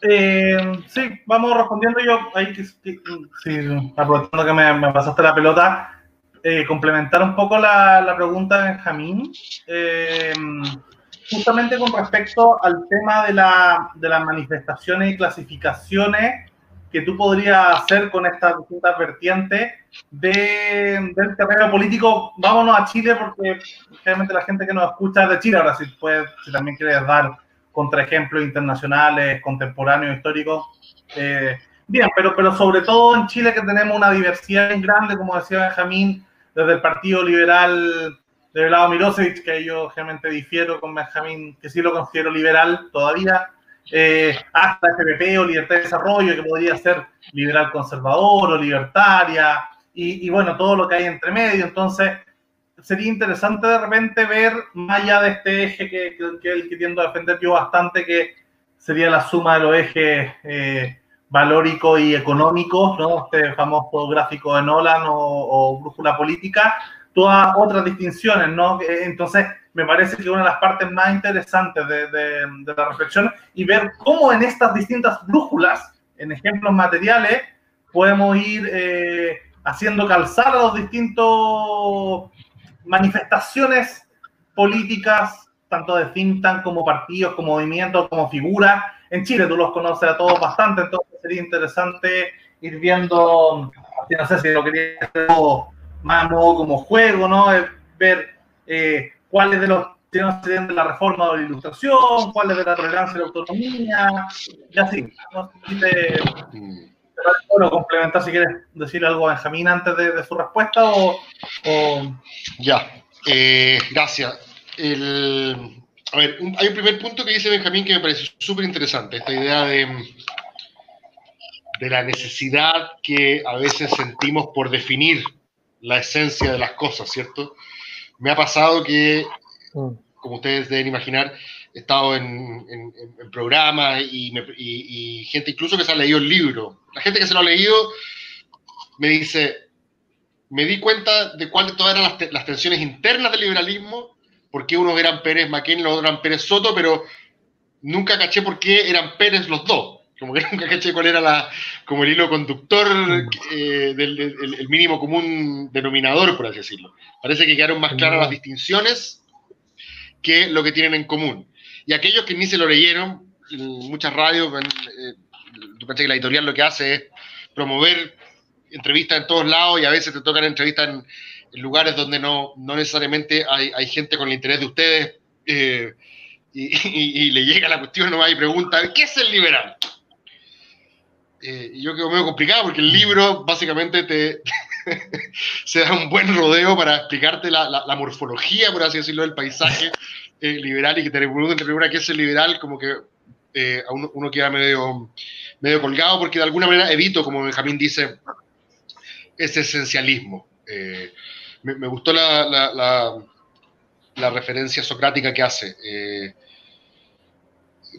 Eh, sí, vamos respondiendo yo. Ahí, sí, aprovechando que me, pasaste la pelota, eh, complementar un poco la, la pregunta de Benjamín justamente con respecto al tema de, la, de las manifestaciones y clasificaciones que tú podrías hacer con estas distintas vertientes de, del terreno político. Vámonos a Chile porque realmente la gente que nos escucha es de Chile. Ahora, si, puedes, también quieres dar contraejemplos internacionales, contemporáneos, históricos. Eh, bien, pero, pero sobre todo en Chile que tenemos una diversidad grande, como decía Benjamín, desde el Partido Liberal de lado Milosevic, que yo realmente difiero con Benjamín, que sí lo considero liberal todavía, eh, hasta FPP o Libertad de Desarrollo, que podría ser liberal conservador o libertaria, y, bueno, todo lo que hay entre medio. Entonces, sería interesante de repente ver, más allá de este eje que, que, el que tiendo a defender yo bastante, que sería la suma de los ejes eh, valórico y económicos, ¿no? Este famoso gráfico de Nolan o, o brújula política, todas otras distinciones, ¿no? Entonces, me parece que una de las partes más interesantes de, de, la reflexión y ver cómo en estas distintas brújulas, en ejemplos materiales, podemos ir eh, haciendo calzar a los distintos manifestaciones políticas, tanto de think tank como partidos, como movimientos, como figuras. En Chile tú los conoces a todos bastante, entonces sería interesante ir viendo, no sé si lo quería hacer más modo como juego, ¿no? ver eh, cuáles de los temas de la reforma o la ilustración, cuáles de la tolerancia y la autonomía, y así. ¿no? bueno, complementar si quieres decir algo a Benjamín antes de, su respuesta o, Ya, eh, gracias. A ver, hay un primer punto que dice Benjamín que me parece súper interesante, esta idea de, de la necesidad que a veces sentimos por definir la esencia de las cosas, ¿cierto? Me ha pasado que, mm. como ustedes deben imaginar, he estado en, programas y, gente incluso que se ha leído el libro. La gente que se lo ha leído me dice, me di cuenta de cuáles todas eran las, tensiones internas del liberalismo, por qué unos eran Pérez Maquén los otros eran Pérez Soto, pero nunca caché por qué eran Pérez los dos. Como que nunca caché cuál era la, como el hilo conductor eh, del, el mínimo común denominador, por así decirlo. Parece que quedaron más claras las distinciones que lo que tienen en común. Y aquellos que ni se lo leyeron, muchas radios, eh, que la editorial lo que hace es promover entrevistas en todos lados y a veces te tocan entrevistas en, lugares donde no, no necesariamente hay, hay, gente con el interés de ustedes eh, y, le llega la cuestión nomás y pregunta, ¿qué es el liberal? Eh, yo quedo medio complicado porque el libro básicamente te, se da un buen rodeo para explicarte la, la, morfología, por así decirlo, del paisaje eh, liberal y que te pregunten qué es el liberal, como que eh, uno, queda medio, medio colgado porque de alguna manera evito, como Benjamín dice, ese esencialismo. Me, gustó la, referencia socrática que hace.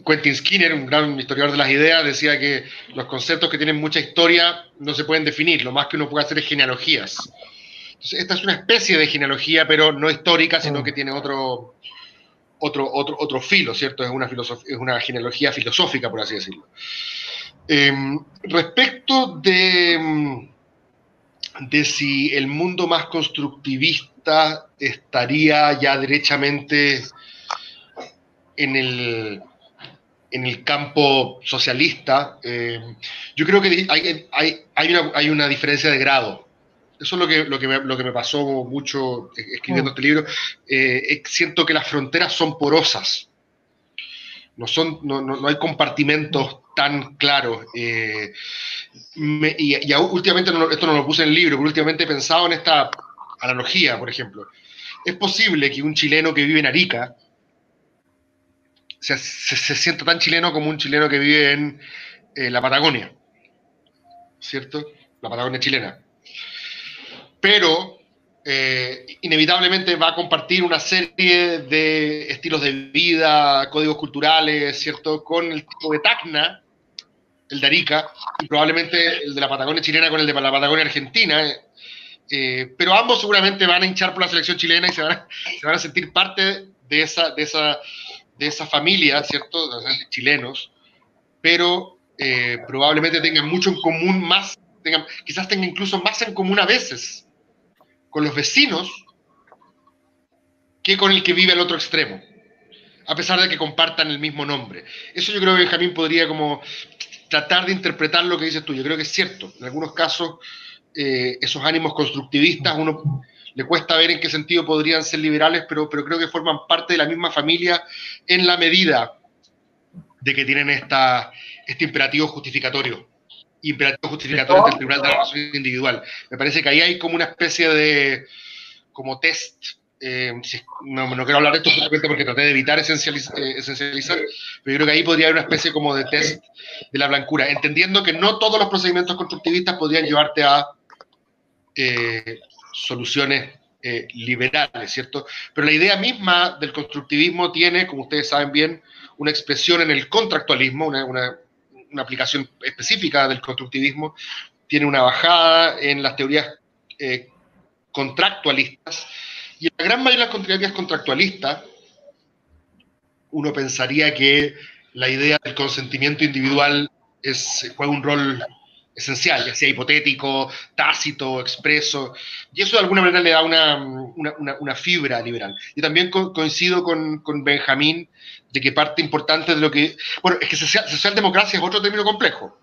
Quentin Skinner, un gran historiador de las ideas, decía que los conceptos que tienen mucha historia no se pueden definir, lo más que uno puede hacer es genealogías. esta es una especie de genealogía, pero no histórica, sino que tiene otro, otro, otro, otro filo, ¿cierto? Es una, es una genealogía filosófica, por así decirlo. Em, respecto de, de si el mundo más constructivista estaría ya derechamente en el, en el campo socialista, em, yo creo que hay, hay, hay, una, hay una diferencia de grado. Eso es lo que, lo que, me, lo que me pasó mucho escribiendo mm. este libro. Eh, siento que las fronteras son porosas. No, son, no, no, hay compartimentos tan claros. Eh, y, últimamente, esto no lo puse en el libro, pero últimamente he pensado en esta analogía, por ejemplo. Es posible que un chileno que vive en Arica se, se, sienta tan chileno como un chileno que vive en eh, la Patagonia, ¿cierto? La Patagonia chilena pero eh, inevitablemente va a compartir una serie de estilos de vida, códigos culturales, ¿cierto? Con el tipo de Tacna, el de Arica, y probablemente el de la Patagonia chilena con el de la Patagonia argentina. Eh, pero ambos seguramente van a hinchar por la selección chilena y se van a, sentir parte de esa, de esa, de esa familia, ¿cierto? De chilenos, pero eh, probablemente tengan mucho en común más, tengan, quizás tengan incluso más en común a veces con los vecinos que con el que vive al otro extremo, a pesar de que compartan el mismo nombre. Eso yo creo que Benjamín podría como tratar de interpretar lo que dices tú. Yo creo que es cierto. En algunos casos, eh, esos ánimos constructivistas, uno le cuesta ver en qué sentido podrían ser liberales, pero, pero creo que forman parte de la misma familia en la medida de que tienen esta, este imperativo justificatorio imperativo justificatorio del Tribunal de la Razón Individual. Me parece que ahí hay como una especie de como test. Eh, no, quiero hablar de esto justamente porque traté de evitar eh, esencializar, pero yo creo que ahí podría haber una especie como de test de la blancura, entendiendo que no todos los procedimientos constructivistas podrían llevarte a eh, soluciones liberales, ¿cierto? Pero la idea misma del constructivismo tiene, como ustedes saben bien, una expresión en el contractualismo, una, una una aplicación específica del constructivismo, tiene una bajada en las teorías contractualistas. Y en la gran mayoría de las teorías contractualistas, uno pensaría que la idea del consentimiento individual es, juega un rol esencial, ya sea hipotético, tácito, expreso, y eso de alguna manera le da una, fibra liberal. Y también coincido con, con, Benjamín de que parte importante de lo que... Bueno, es que social, socialdemocracia es otro término complejo.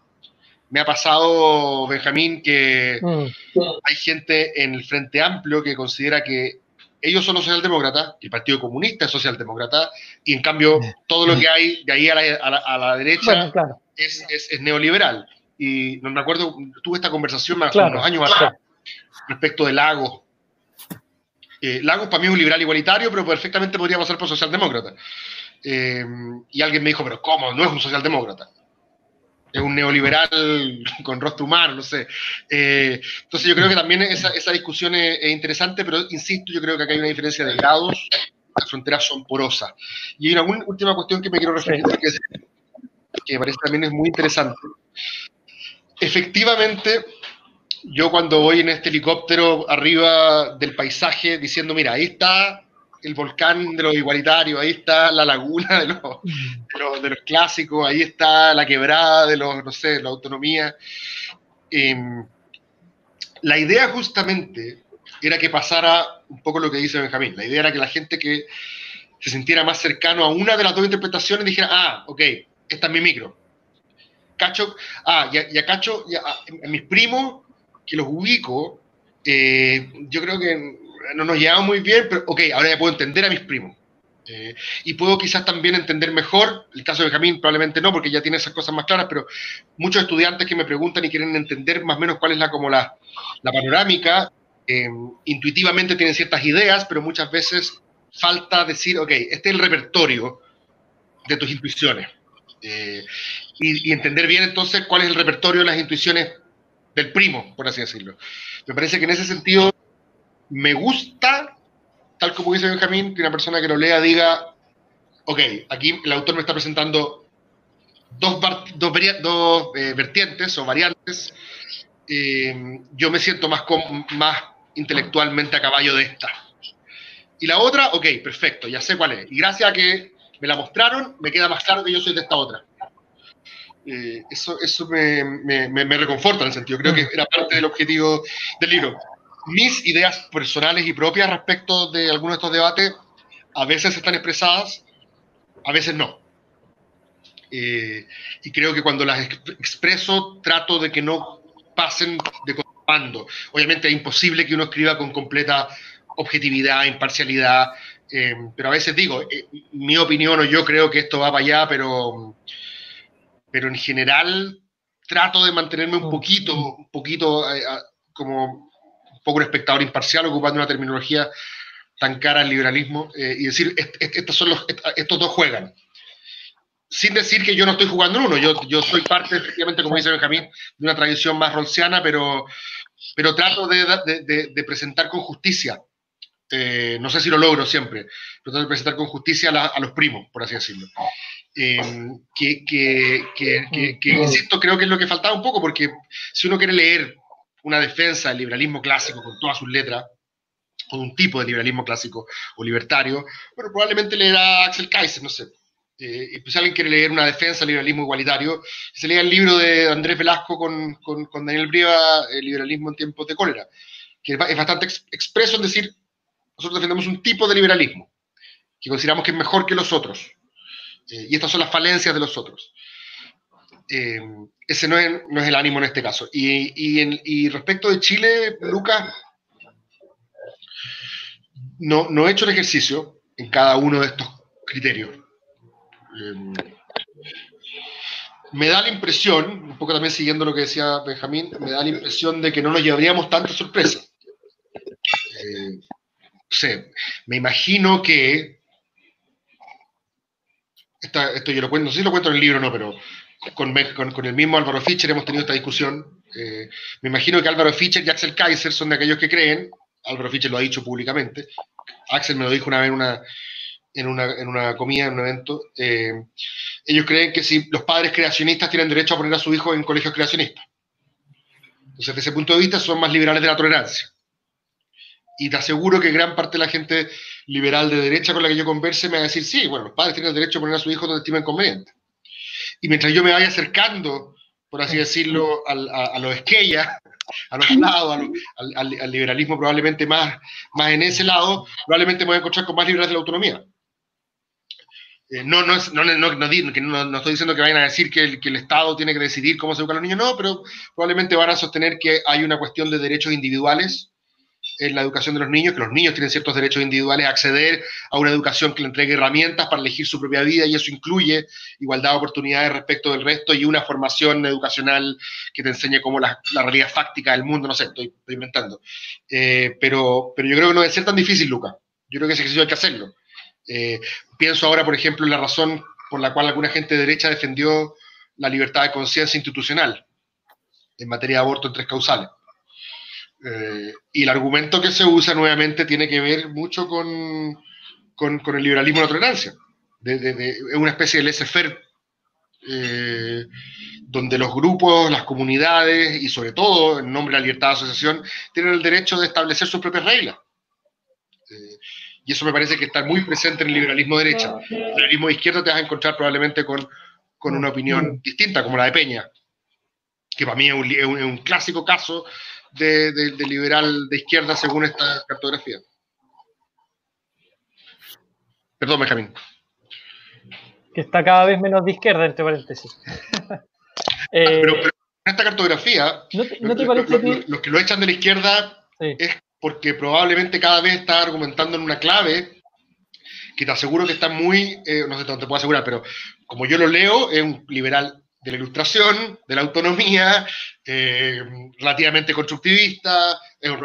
Me ha pasado, Benjamín, que mm. hay gente en el Frente Amplio que considera que ellos son los socialdemócratas, el Partido Comunista es socialdemócrata, y en cambio todo lo que hay de ahí a la, derecha es, es neoliberal y no me acuerdo, tuve esta conversación hace unos años atrás respecto de Lagos. Eh, Lagos para mí es un liberal igualitario, pero perfectamente podría pasar por socialdemócrata. Eh, y alguien me dijo, pero ¿cómo? No es un socialdemócrata. Es un neoliberal con rostro humano, no sé. Eh, entonces yo creo que también esa, esa discusión es, interesante, pero insisto, yo creo que acá hay una diferencia de grados, las fronteras son porosas. Y hay una última cuestión que me quiero referir, que, que me parece también es muy interesante. Efectivamente, yo cuando voy en este helicóptero arriba del paisaje diciendo, mira, ahí está el volcán de los igualitarios, ahí está la laguna de los, de los, clásicos, ahí está la quebrada de los, no sé, la autonomía. Em, la idea justamente era que pasara un poco lo que dice Benjamín. La idea era que la gente que se sintiera más cercano a una de las dos interpretaciones dijera, ah, ok, esta es mi micro. Cacho, ah, y a, Cacho, a, mis primos, que los ubico, eh, yo creo que no nos llevamos muy bien, pero ok, ahora ya puedo entender a mis primos. Eh, y puedo quizás también entender mejor, el caso de Benjamín probablemente no, porque ya tiene esas cosas más claras, pero muchos estudiantes que me preguntan y quieren entender más o menos cuál es la, como la, la panorámica, eh, intuitivamente tienen ciertas ideas, pero muchas veces falta decir, ok, este es el repertorio de tus intuiciones. Eh, y, y, entender bien entonces cuál es el repertorio de las intuiciones del primo, por así decirlo. Me parece que en ese sentido me gusta, tal como dice Benjamín, que una persona que lo lea diga, ok, aquí el autor me está presentando dos, dos, dos eh, vertientes o variantes, eh, yo me siento más, más intelectualmente a caballo de esta. Y la otra, ok, perfecto, ya sé cuál es. Y gracias a que me la mostraron, me queda más claro que yo soy de esta otra. Eh, eso eso me, me, me, reconforta en el sentido, creo que era parte del objetivo del libro mis ideas personales y propias respecto de algunos de estos debates a veces están expresadas, a veces no. Eh, y creo que cuando las expreso trato de que no pasen de contrabando. Obviamente es imposible que uno escriba con completa objetividad, imparcialidad, eh, pero a veces digo, eh, mi opinión o yo creo que esto va para allá, pero, pero en general trato de mantenerme un poquito, un poquito como poco un espectador imparcial ocupando una terminología tan cara al liberalismo eh, y decir, estos, son los, estos dos juegan. Sin decir que yo no estoy jugando en uno, yo, yo soy parte, efectivamente, como dice Benjamín, de una tradición más rolsiana, pero, pero trato de, de, de, presentar con justicia. Eh, no sé si lo logro siempre, pero trato de presentar con justicia a, los primos, por así decirlo. Eh, que, que, que, que, insisto, creo que es lo que faltaba un poco, porque si uno quiere leer una defensa del liberalismo clásico con todas sus letras, con un tipo de liberalismo clásico o libertario, bueno, probablemente leerá Axel Kaiser, no sé. Eh, pues alguien quiere leer una defensa del liberalismo igualitario, se lea el libro de Andrés Velasco con, con, Daniel Brieva, El liberalismo en tiempos de cólera, que es bastante expreso en decir, nosotros defendemos un tipo de liberalismo, que consideramos que es mejor que los otros, eh, y estas son las falencias de los otros. Eh, ese no es, no es, el ánimo en este caso. Y, y, respecto de Chile, Lucas, no, no, he hecho el ejercicio en cada uno de estos criterios. Eh, me da la impresión, un poco también siguiendo lo que decía Benjamín, me da la impresión de que no nos llevaríamos tanta sorpresa. Eh, sé, me imagino que, esto yo lo cuento, no sé si lo cuento en el libro o no, pero con, con, el mismo Álvaro Fischer hemos tenido esta discusión. Eh, me imagino que Álvaro Fischer y Axel Kaiser son de aquellos que creen, Álvaro Fischer lo ha dicho públicamente, Axel me lo dijo una vez en una, en una, en una comida, en un evento, eh, ellos creen que si los padres creacionistas tienen derecho a poner a su hijo en colegios creacionistas. Entonces, desde ese punto de vista, son más liberales de la tolerancia. Y te aseguro que gran parte de la gente liberal de derecha con la que yo converse me va a decir, sí, bueno, los padres tienen el derecho a poner a su hijo donde estimen conveniente. Y mientras yo me vaya acercando, por así decirlo, a, los esquellas, a los lados, al, liberalismo probablemente más, más en ese lado, probablemente me voy a encontrar con más liberales de la autonomía. Eh, no, no, no, no, estoy diciendo que vayan a decir que el, que el, Estado tiene que decidir cómo se educan los niños, no, pero probablemente van a sostener que hay una cuestión de derechos individuales en la educación de los niños, que los niños tienen ciertos derechos individuales a acceder a una educación que le entregue herramientas para elegir su propia vida y eso incluye igualdad de oportunidades respecto del resto y una formación educacional que te enseñe como la, realidad fáctica del mundo, no sé, estoy, inventando. Eh, pero, pero yo creo que no debe ser tan difícil, Luca. Yo creo que ese ejercicio hay que hacerlo. Eh, pienso ahora, por ejemplo, en la razón por la cual alguna gente de derecha defendió la libertad de conciencia institucional en materia de aborto en tres causales. Eh, y el argumento que se usa nuevamente tiene que ver mucho con, con, el liberalismo de la tolerancia. Es una especie de laissez-faire eh, donde los grupos, las comunidades y sobre todo, en nombre de la libertad de asociación, tienen el derecho de establecer sus propias reglas. Eh, y eso me parece que está muy presente en el liberalismo de derecha. En el liberalismo de izquierda te vas a encontrar probablemente con, con una opinión distinta, como la de Peña, que para mí es un, es un clásico caso de, liberal de izquierda según esta cartografía. Perdón, Benjamín. Que está cada vez menos de izquierda, entre paréntesis. Eh, pero, en esta cartografía, ¿no te, parece los que lo echan de la izquierda es porque probablemente cada vez está argumentando en una clave que te aseguro que está muy, eh, no sé, no te puedo asegurar, pero como yo lo leo, es un liberal de la ilustración, de la autonomía, eh, relativamente constructivista,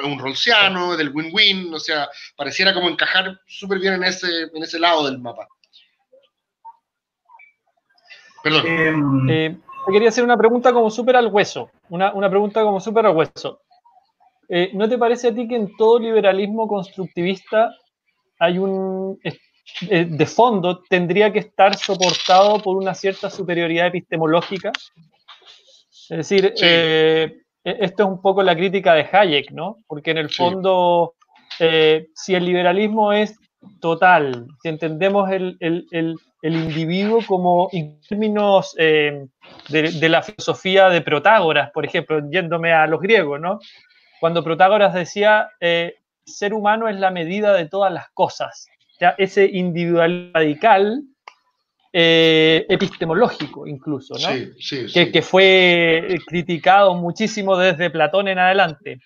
un, rolsiano, del win-win, o sea, pareciera como encajar súper bien en ese, en ese lado del mapa. Perdón. Em, eh, te quería hacer una pregunta como súper al hueso, una, pregunta como súper al hueso. Eh, ¿No te parece a ti que en todo liberalismo constructivista hay un eh, de fondo tendría que estar soportado por una cierta superioridad epistemológica. Es decir, eh, e-, esto es un poco la crítica de Hayek, ¿no? Porque en el fondo, eh, si el liberalismo es total, si entendemos el, individuo como en términos de, de, la filosofía de Protágoras, por ejemplo, yéndome a los griegos, ¿no? Cuando Protágoras decía, ser humano es la medida de todas las cosas ese individual radical eh, epistemológico incluso, ¿no? que, fue criticado muchísimo desde Platón en adelante.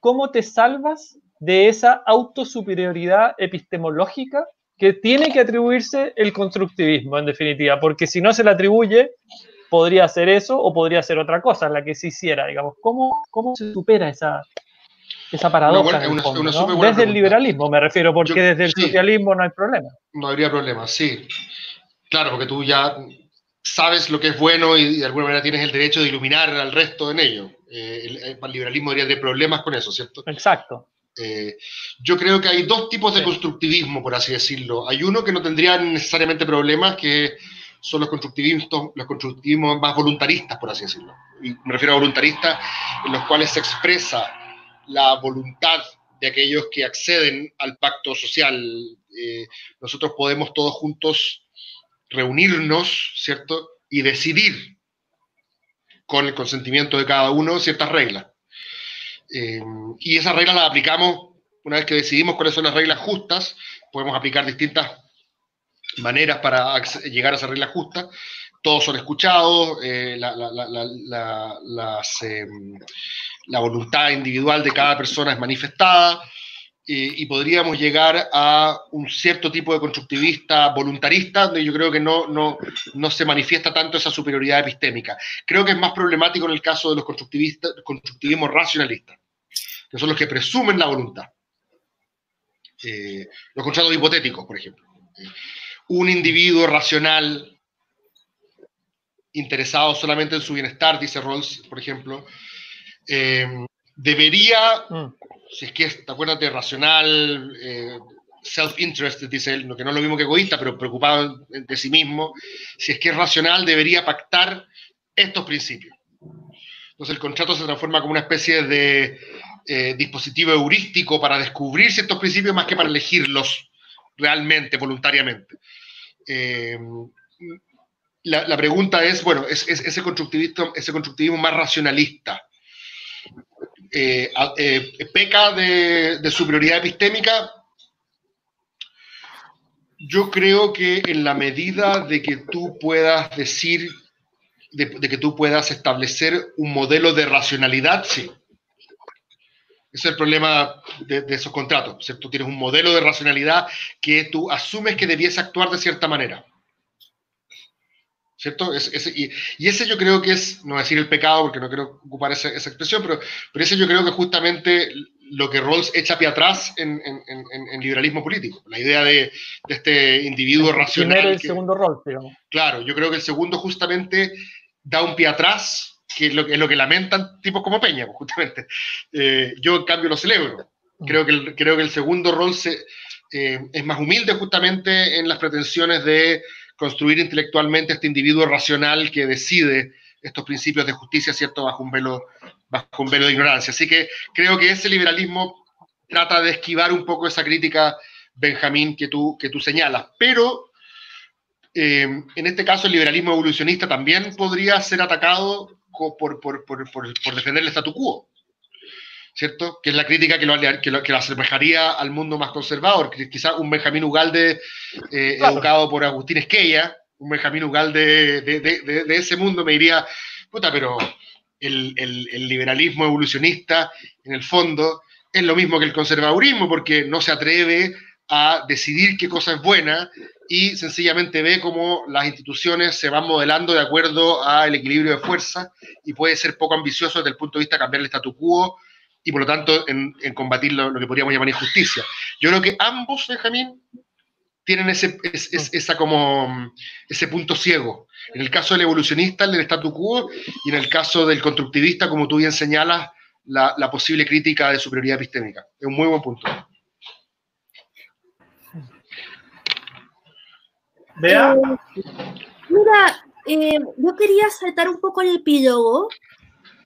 ¿Cómo te salvas de esa autosuperioridad epistemológica que tiene que atribuirse el constructivismo, en definitiva? Porque si no se le atribuye, podría ser eso o podría ser otra cosa, la que se hiciera, digamos. ¿Cómo, cómo se supera esa, esa paradoja. desde el liberalismo me refiero, porque desde el socialismo no hay problema. No habría problema, sí. Claro, porque tú ya sabes lo que es bueno y de alguna manera tienes el derecho de iluminar al resto en ello. Eh, el, liberalismo debería tener problemas con eso, ¿cierto? Exacto. Eh, yo creo que hay dos tipos de constructivismo, por así decirlo. Hay uno que no tendría necesariamente problemas, que son los constructivismos, los constructivismos más voluntaristas, por así decirlo. Y me refiero a voluntaristas en los cuales se expresa la voluntad de aquellos que acceden al pacto social. Eh, nosotros podemos todos juntos reunirnos, ¿cierto? Y decidir con el consentimiento de cada uno ciertas reglas. Eh, y esas reglas las aplicamos, una vez que decidimos cuáles son las reglas justas, podemos aplicar distintas maneras para llegar a esas reglas justas. Todos son escuchados, eh, las la voluntad individual de cada persona es manifestada y podríamos llegar a un cierto tipo de constructivista voluntarista, donde yo creo que no, no, no, se manifiesta tanto esa superioridad epistémica. Creo que es más problemático en el caso de los constructivistas, constructivismos racionalistas, que son los que presumen la voluntad. Eh, los contratos hipotéticos, por ejemplo. un individuo racional interesado solamente en su bienestar, dice Rawls, por ejemplo, eh, debería, mm. si es que es, acuérdate, racional, eh, self-interest, dice él, que no es lo mismo que egoísta, pero preocupado de sí mismo, si es que es racional, debería pactar estos principios. Entonces el contrato se transforma como una especie de eh, dispositivo heurístico para descubrir ciertos principios más que para elegirlos realmente, voluntariamente. la, pregunta es, bueno, es, ese, constructivismo, ese constructivismo más racionalista, eh, eh, peca de, superioridad epistémica, yo creo que en la medida de que tú puedas decir, de, que tú puedas establecer un modelo de racionalidad, sí. Es el problema de, esos contratos. Tú tienes un modelo de racionalidad que tú asumes que debiese actuar de cierta manera. ¿Cierto? y, ese yo creo que es, no decir el pecado, porque no quiero ocupar esa, expresión, pero, pero ese yo creo que justamente lo que Rawls echa pie atrás en, liberalismo político. La idea de, este individuo racional. Primero y el segundo rol, digamos. Claro, yo creo que el segundo justamente da un pie atrás, que es lo, es lo que lamentan tipos como Peña, pues, justamente. Eh, yo, en cambio, lo celebro. Creo que el, creo que el segundo rol se, eh, es más humilde justamente en las pretensiones de construir intelectualmente este individuo racional que decide estos principios de justicia, ¿cierto?, bajo un velo, bajo un velo de ignorancia. Así que creo que ese liberalismo trata de esquivar un poco esa crítica, Benjamín, que tú, que tú señalas. Pero eh, en este caso el liberalismo evolucionista también podría ser atacado por, por, por, por defender el statu quo. ¿Cierto? Que es la crítica que lo, que lo, que asemejaría al mundo más conservador. Quizás un Benjamín Ugalde eh, educado por Agustín Esquella, un Benjamín Ugalde de, de, de, ese mundo me diría, puta, pero el, el, el, liberalismo evolucionista, en el fondo, es lo mismo que el conservadurismo, porque no se atreve a decidir qué cosa es buena y sencillamente ve cómo las instituciones se van modelando de acuerdo al equilibrio de fuerza y puede ser poco ambicioso desde el punto de vista de cambiar el statu quo y por lo tanto en, combatir lo, que podríamos llamar injusticia. Yo creo que ambos, Benjamín, tienen ese, esa como, ese punto ciego. En el caso del evolucionista, el del statu quo, y en el caso del constructivista, como tú bien señalas, la, la posible crítica de superioridad epistémica. Es un muy buen punto. Vea. Eh, mira, eh, yo quería saltar un poco el epílogo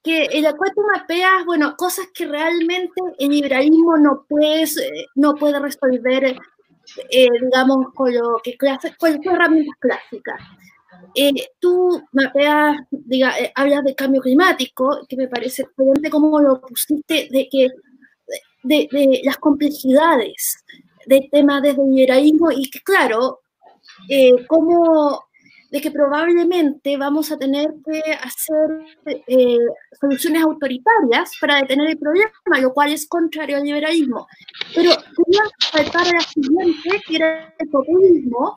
que cual tú mapeas, bueno, cosas que realmente el liberalismo no, puedes, eh, no puede resolver, eh, digamos, con lo que con herramientas clásicas. Eh, tú mapeas, diga, hablas de cambio climático, que me parece excelente como lo pusiste, de que de, de las complejidades del tema desde el liberalismo y que, claro, cómo de que probablemente vamos a tener que hacer eh, soluciones autoritarias para detener el problema, lo cual es contrario al liberalismo. Pero quería faltar a la siguiente, que era el populismo,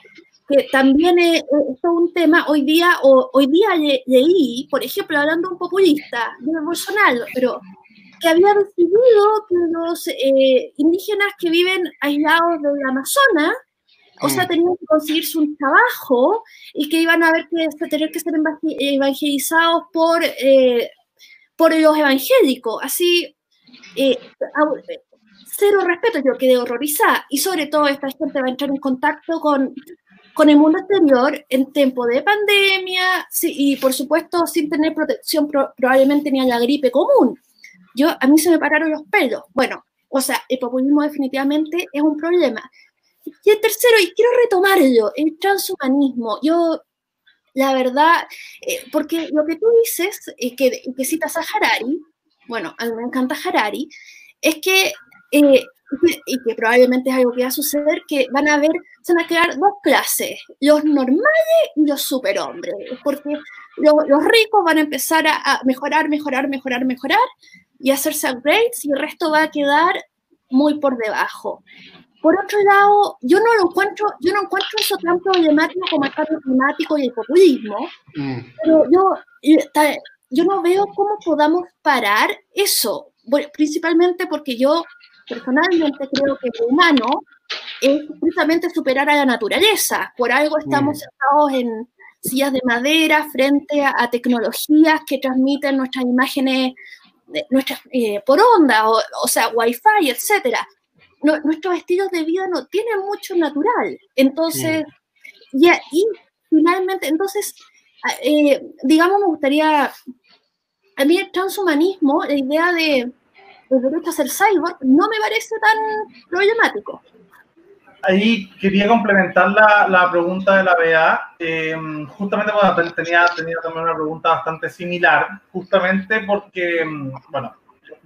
que también es, todo un tema. Hoy día, o, hoy día leí, por ejemplo, hablando de un populista, de Bolsonaro, pero que había decidido que los eh, indígenas que viven aislados del Amazonas o sea, mm. tenían que conseguirse un trabajo y que iban a ver que tener que ser evangelizados por, eh, por los evangélicos. Así, eh, cero respeto, yo quedé horrorizada. Y sobre todo esta gente va a entrar en contacto con, con el mundo exterior en tiempo de pandemia y por supuesto sin tener protección probablemente ni a la gripe común. Yo, a mí se me pararon los pelos. Bueno, o sea, el populismo definitivamente es un problema. Y el tercero, y quiero retomarlo, el transhumanismo. Yo, la verdad, eh, porque lo que tú dices, y que, que citas a Harari, bueno, a mí me encanta Harari, es que, eh, y que probablemente es algo que va a suceder, que van a haber, se van a crear dos clases, los normales y los superhombres, porque los ricos van a empezar a, a mejorar, mejorar, mejorar, mejorar, y hacerse upgrades, y el resto va a quedar muy por debajo. Por otro lado, yo no lo encuentro, yo no encuentro eso tan problemático como el cambio climático y el populismo, mm. pero yo, yo no veo cómo podamos parar eso, principalmente porque yo personalmente creo que el humano es precisamente superar a la naturaleza, por algo estamos mm. sentados en sillas de madera frente a, tecnologías que transmiten nuestras imágenes nuestras, eh, por onda, o, o sea, wifi, etcétera nuestros estilos de vida no tienen mucho natural. Entonces, y, finalmente, entonces, eh, digamos, me gustaría, a mí el transhumanismo, la idea de el derecho a ser cyborg, no me parece tan problemático. Ahí quería complementar la, la pregunta de la BA. Em, justamente, bueno, tenía, tenía también una pregunta bastante similar, justamente porque, em, bueno,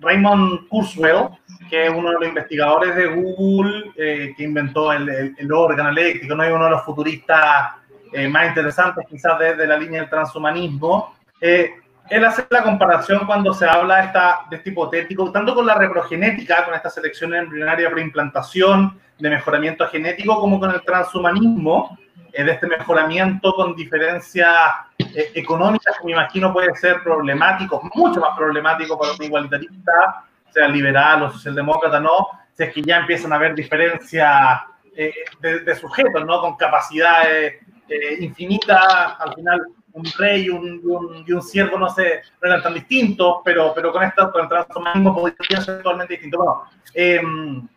Raymond Kurzweil, que es uno de los investigadores de Google eh, que inventó el, el, órgano eléctrico, ¿no? es uno de los futuristas eh, más interesantes quizás desde la línea del transhumanismo. Eh, él hace la comparación cuando se habla esta, de este hipotético, tanto con la reprogenética, con esta selección embrionaria preimplantación, de mejoramiento genético, como con el transhumanismo, eh, de este mejoramiento con diferencias eh, económicas me imagino puede ser problemático, mucho más problemático para un igualitarista, sea liberal o socialdemócrata, ¿no? Si es que ya empiezan a haber diferencias eh, de, sujetos, ¿no? Con capacidades infinitas, al final un rey y un, y un, siervo no, se, no eran tan distintos, pero, pero con esto, con el transhumanismo podría ser totalmente distinto. Bueno, em,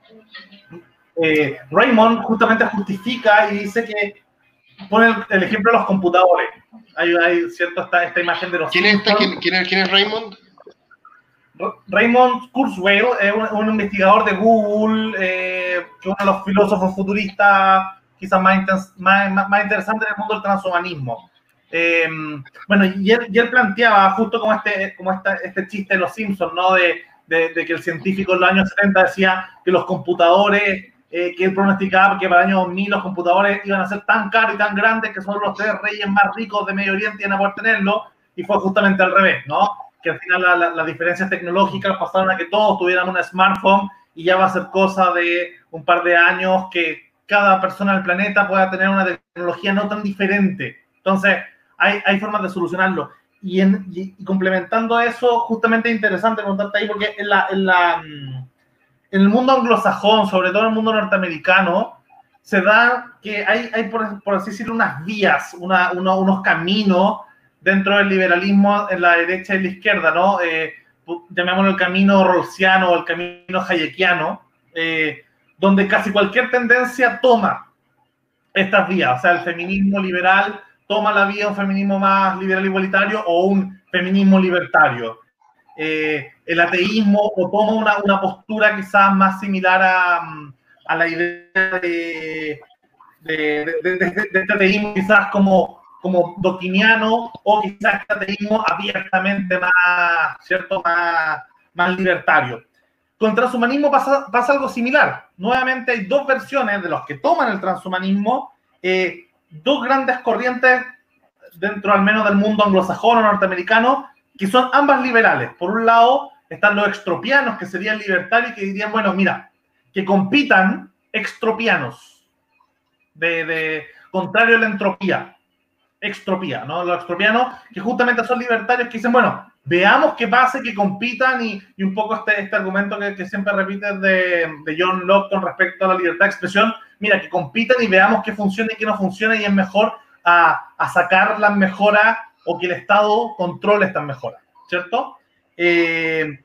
eh, Raymond justamente justifica y dice que pone el, ejemplo de los computadores. Hay, hay cierto esta, esta imagen de los. ¿Quién es, ¿quién, es, ¿Quién es Raymond? Raymond Kurzweil es un, investigador de Google, eh, que uno de los filósofos futuristas quizás más, más, más, interesantes del mundo del transhumanismo. Eh, bueno, y él, y él, planteaba, justo como este, como esta, este chiste de los Simpsons, ¿no? De, de, de, que el científico en los años 70 decía que los computadores eh, que él pronosticaba que para el año 2000 los computadores iban a ser tan caros y tan grandes que solo los tres reyes más ricos de Medio Oriente iban a poder tenerlo, y fue justamente al revés, ¿no? Que al final las diferencias tecnológicas pasaron a que todos tuvieran un smartphone y ya va a ser cosa de un par de años que cada persona del planeta pueda tener una tecnología no tan diferente. Entonces, hay, hay formas de solucionarlo. Y, en, y, complementando eso, justamente es interesante preguntarte ahí, porque en la, en la mm, en el mundo anglosajón, sobre todo en el mundo norteamericano, se da que hay, hay por, por así decirlo, unas vías, una, unos caminos dentro del liberalismo en la derecha y la izquierda, ¿no? Eh, llamémoslo el camino rawlsiano o el camino hayekiano, eh, donde casi cualquier tendencia toma estas vías, o sea, el feminismo liberal toma la vía un feminismo más liberal igualitario o un feminismo libertario. Eh, el ateísmo o toma una, una, postura quizás más similar a, a la idea de, de, de, de, este ateísmo quizás como, como doctriniano o quizás este ateísmo abiertamente más, ¿cierto? Más, más libertario. Con el transhumanismo pasa, pasa, algo similar. Nuevamente hay dos versiones de los que toman el transhumanismo, eh, dos grandes corrientes dentro al menos del mundo anglosajón o norteamericano que son ambas liberales. Por un lado están los extropianos, que serían libertarios, que dirían, bueno, mira, que compitan extropianos, de, contrario a la entropía, extropía, ¿no? Los extropianos, que justamente son libertarios, que dicen, bueno, veamos qué pasa, que compitan, y, y un poco este, este argumento que, que siempre repites de, de, John Locke con respecto a la libertad de expresión, mira, que compitan y veamos qué funciona y qué no funciona, y es mejor a, a sacar las mejoras o que el Estado controle estas mejoras, ¿cierto? Eh,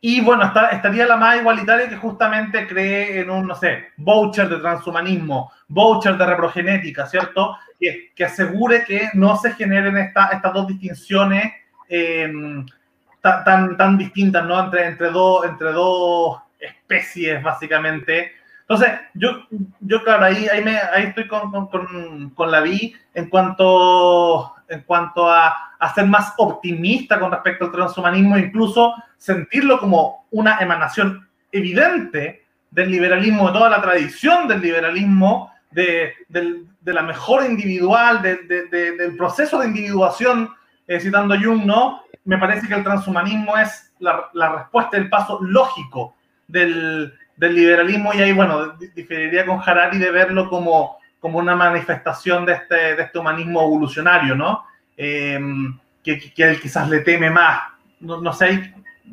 y bueno, está, estaría la más igualitaria que justamente cree en un, no sé, voucher de transhumanismo, voucher de reprogenética, ¿cierto? Que, que asegure que no se generen esta, estas dos distinciones eh, tan, tan distintas, ¿no? Entre, entre, dos, entre dos especies, básicamente. Entonces, yo, yo claro, ahí, ahí, me, ahí estoy con, con, con la vi en cuanto en cuanto a, ser más optimista con respecto al transhumanismo, incluso sentirlo como una emanación evidente del liberalismo, de toda la tradición del liberalismo, de, la mejora individual, de, del proceso de individuación, eh, citando Jung, ¿no? Me parece que el transhumanismo es la, la respuesta, el paso lógico del liberalismo y ahí, bueno, diferiría con Harari de verlo como como una manifestación de este, de este humanismo evolucionario, ¿no? Eh, que, que, él quizás le teme más. No, no sé.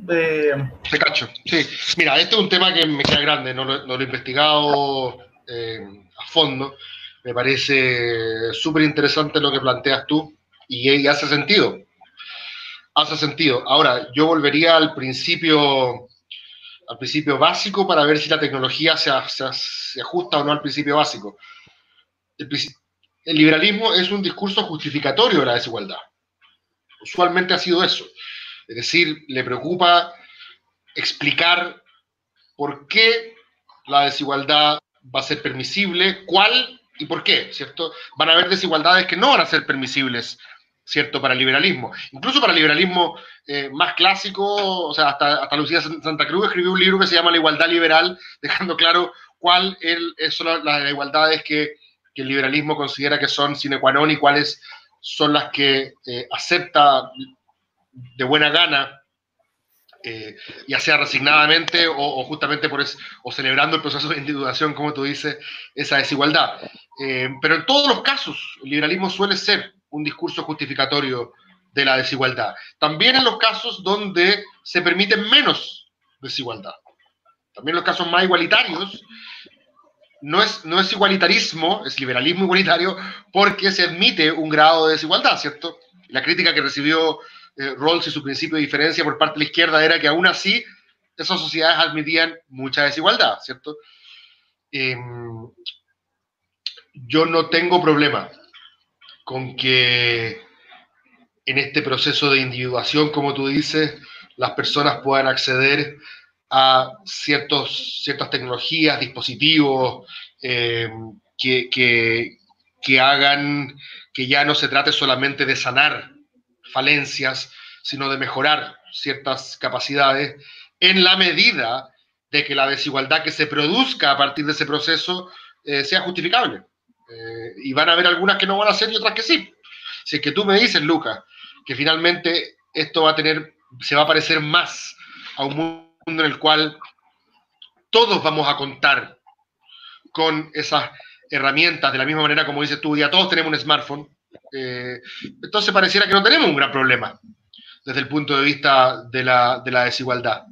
Eh... Te cacho, sí. Mira, este es un tema que me queda grande, no lo, no lo he investigado eh, a fondo. Me parece súper interesante lo que planteas tú y, y hace sentido. Hace sentido. Ahora, yo volvería al principio al principio básico para ver si la tecnología se, se, se ajusta o no al principio básico el, liberalismo es un discurso justificatorio de la desigualdad. Usualmente ha sido eso. Es decir, le preocupa explicar por qué la desigualdad va a ser permisible, cuál y por qué, ¿cierto? Van a haber desigualdades que no van a ser permisibles, ¿cierto? Para el liberalismo. Incluso para el liberalismo eh, más clásico, o sea, hasta, hasta, Lucía Santa Cruz escribió un libro que se llama La igualdad liberal, dejando claro cuáles son las desigualdades que que el liberalismo considera que son sine qua non y cuáles son las que eh, acepta de buena gana, eh, ya sea resignadamente o, justamente por eso, o celebrando el proceso de individuación, como tú dices, esa desigualdad. Eh, pero en todos los casos, el liberalismo suele ser un discurso justificatorio de la desigualdad. También en los casos donde se permite menos desigualdad. También en los casos más igualitarios, no es, no es igualitarismo, es liberalismo igualitario, porque se admite un grado de desigualdad, ¿cierto? La crítica que recibió eh, Rawls y su principio de diferencia por parte de la izquierda era que aún así esas sociedades admitían mucha desigualdad, ¿cierto? Em, yo no tengo problema con que en este proceso de individuación, como tú dices, las personas puedan acceder a ciertas tecnologías, dispositivos eh, que, que, hagan que ya no se trate solamente de sanar falencias, sino de mejorar ciertas capacidades en la medida de que la desigualdad que se produzca a partir de ese proceso eh, sea justificable. Eh, y van a haber algunas que no van a ser y otras que sí. Si es que tú me dices, Lucas, que finalmente esto va a tener, se va a parecer más a un mundo en el cual todos vamos a contar con esas herramientas, de la misma manera como dices tú, ya todos tenemos un smartphone, eh, entonces pareciera que no tenemos un gran problema desde el punto de vista de la, desigualdad.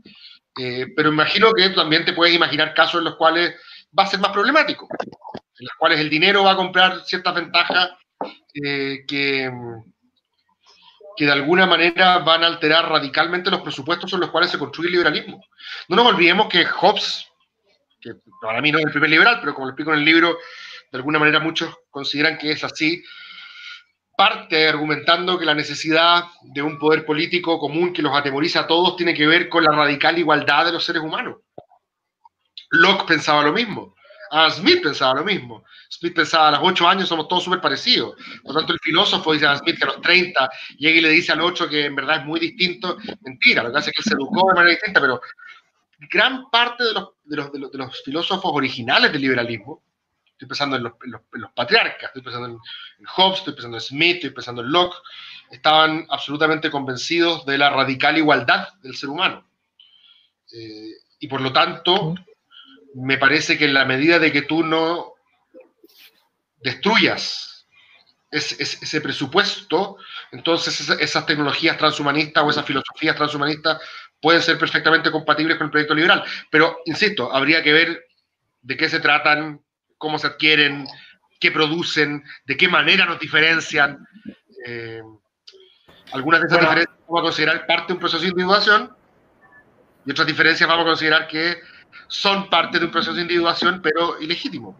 Eh, pero imagino que también te puedes imaginar casos en los cuales va a ser más problemático, en los cuales el dinero va a comprar ciertas ventajas eh, que, que de alguna manera van a alterar radicalmente los presupuestos en los cuales se construye el liberalismo. No nos olvidemos que Hobbes, que para mí no es el primer liberal, pero como lo explico en el libro, de alguna manera muchos consideran que es así, parte argumentando que la necesidad de un poder político común que los atemoriza a todos tiene que ver con la radical igualdad de los seres humanos. Locke pensaba lo mismo. A Smith pensaba lo mismo. Smith pensaba a los 8 años somos todos súper parecidos. Por lo tanto, el filósofo dice a Smith que a los 30 llega y le dice al 8 que en verdad es muy distinto. Mentira, lo que hace es que él se educó de manera distinta, pero gran parte de los, filósofos originales del liberalismo, estoy pensando en los, los, patriarcas, estoy pensando en, Hobbes, estoy pensando en Smith, estoy pensando en Locke, estaban absolutamente convencidos de la radical igualdad del ser humano. Eh, y por lo tanto, me parece que en la medida de que tú no destruyas ese, presupuesto, entonces esas, tecnologías transhumanistas o esas filosofías transhumanistas pueden ser perfectamente compatibles con el proyecto liberal. Pero, insisto, habría que ver de qué se tratan, cómo se adquieren, qué producen, de qué manera nos diferencian. Eh, algunas de esas diferencias vamos a considerar parte de un proceso de individuación y otras diferencias vamos a considerar que son parte de un proceso de individuación, pero ilegítimo.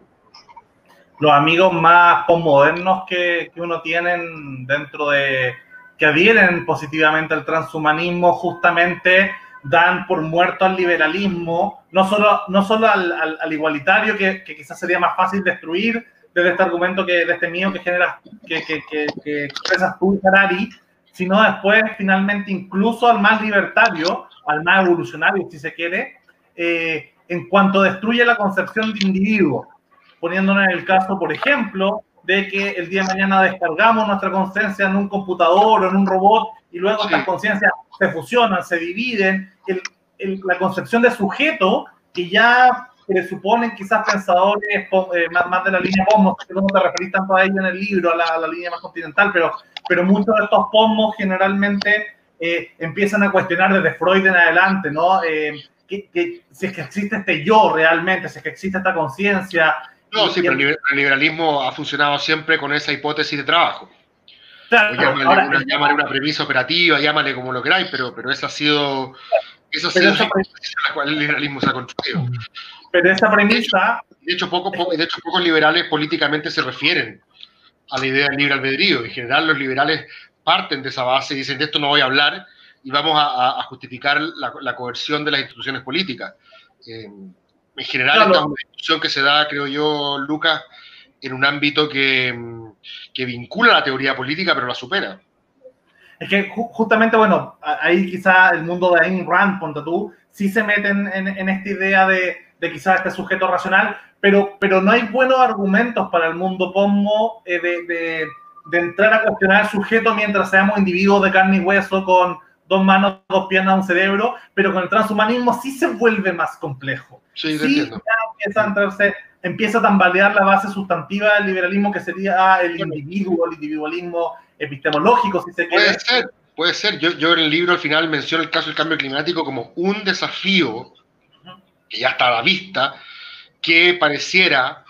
Los amigos más postmodernos que, que uno tiene dentro de, que adhieren positivamente al transhumanismo, justamente dan por muerto al liberalismo, no solo, no solo al, al, igualitario, que, que, quizás sería más fácil destruir desde este argumento que, de este mío que genera, que, que, que, que expresas tú, Harari, sino después, finalmente, incluso al más libertario, al más evolucionario, si se quiere, eh, en cuanto destruye la concepción de individuo, poniéndonos en el caso, por ejemplo, de que el día de mañana descargamos nuestra conciencia en un computador o en un robot y luego las estas conciencias se fusionan, se dividen, la concepción de sujeto que ya presuponen quizás pensadores eh, más, de la línea POMO, que no te referís tanto a ello en el libro, a la, línea más continental, pero, pero muchos de estos POMOS generalmente eh, empiezan a cuestionar desde Freud en adelante, ¿no? Eh, que, si es que existe este yo realmente, si es que existe esta conciencia. No, sí, pero el liberalismo ha funcionado siempre con esa hipótesis de trabajo. Claro, llámale, una, premisa operativa, llámale como lo queráis, pero, pero esa ha sido, esa ha sido la cual el liberalismo se ha construido. Pero esa premisa... De hecho, poco, de hecho, pocos liberales políticamente se refieren a la idea del libre albedrío. En general, los liberales parten de esa base y dicen, de esto no voy a hablar, y vamos a, justificar la, coerción de las instituciones políticas. Eh, en general, esta es una discusión que se da, creo yo, Lucas, en un ámbito que, que, vincula la teoría política, pero la supera. Es que justamente, bueno, ahí quizá el mundo de Ayn Rand, ponte tú, sí se meten en, esta idea de, de quizás este sujeto racional, pero, pero no hay buenos argumentos para el mundo POMO eh, de, de, de, entrar a cuestionar el sujeto mientras seamos individuos de carne y hueso con, dos manos, dos piernas, un cerebro, pero con el transhumanismo sí se vuelve más complejo. Sí, sí empieza a, entrarse, empieza a tambalear la base sustantiva del liberalismo que sería el individuo, el individualismo epistemológico, si se quiere. Puede ser, puede ser. Yo, yo en el libro al final menciono el caso del cambio climático como un desafío que ya está a la vista, que pareciera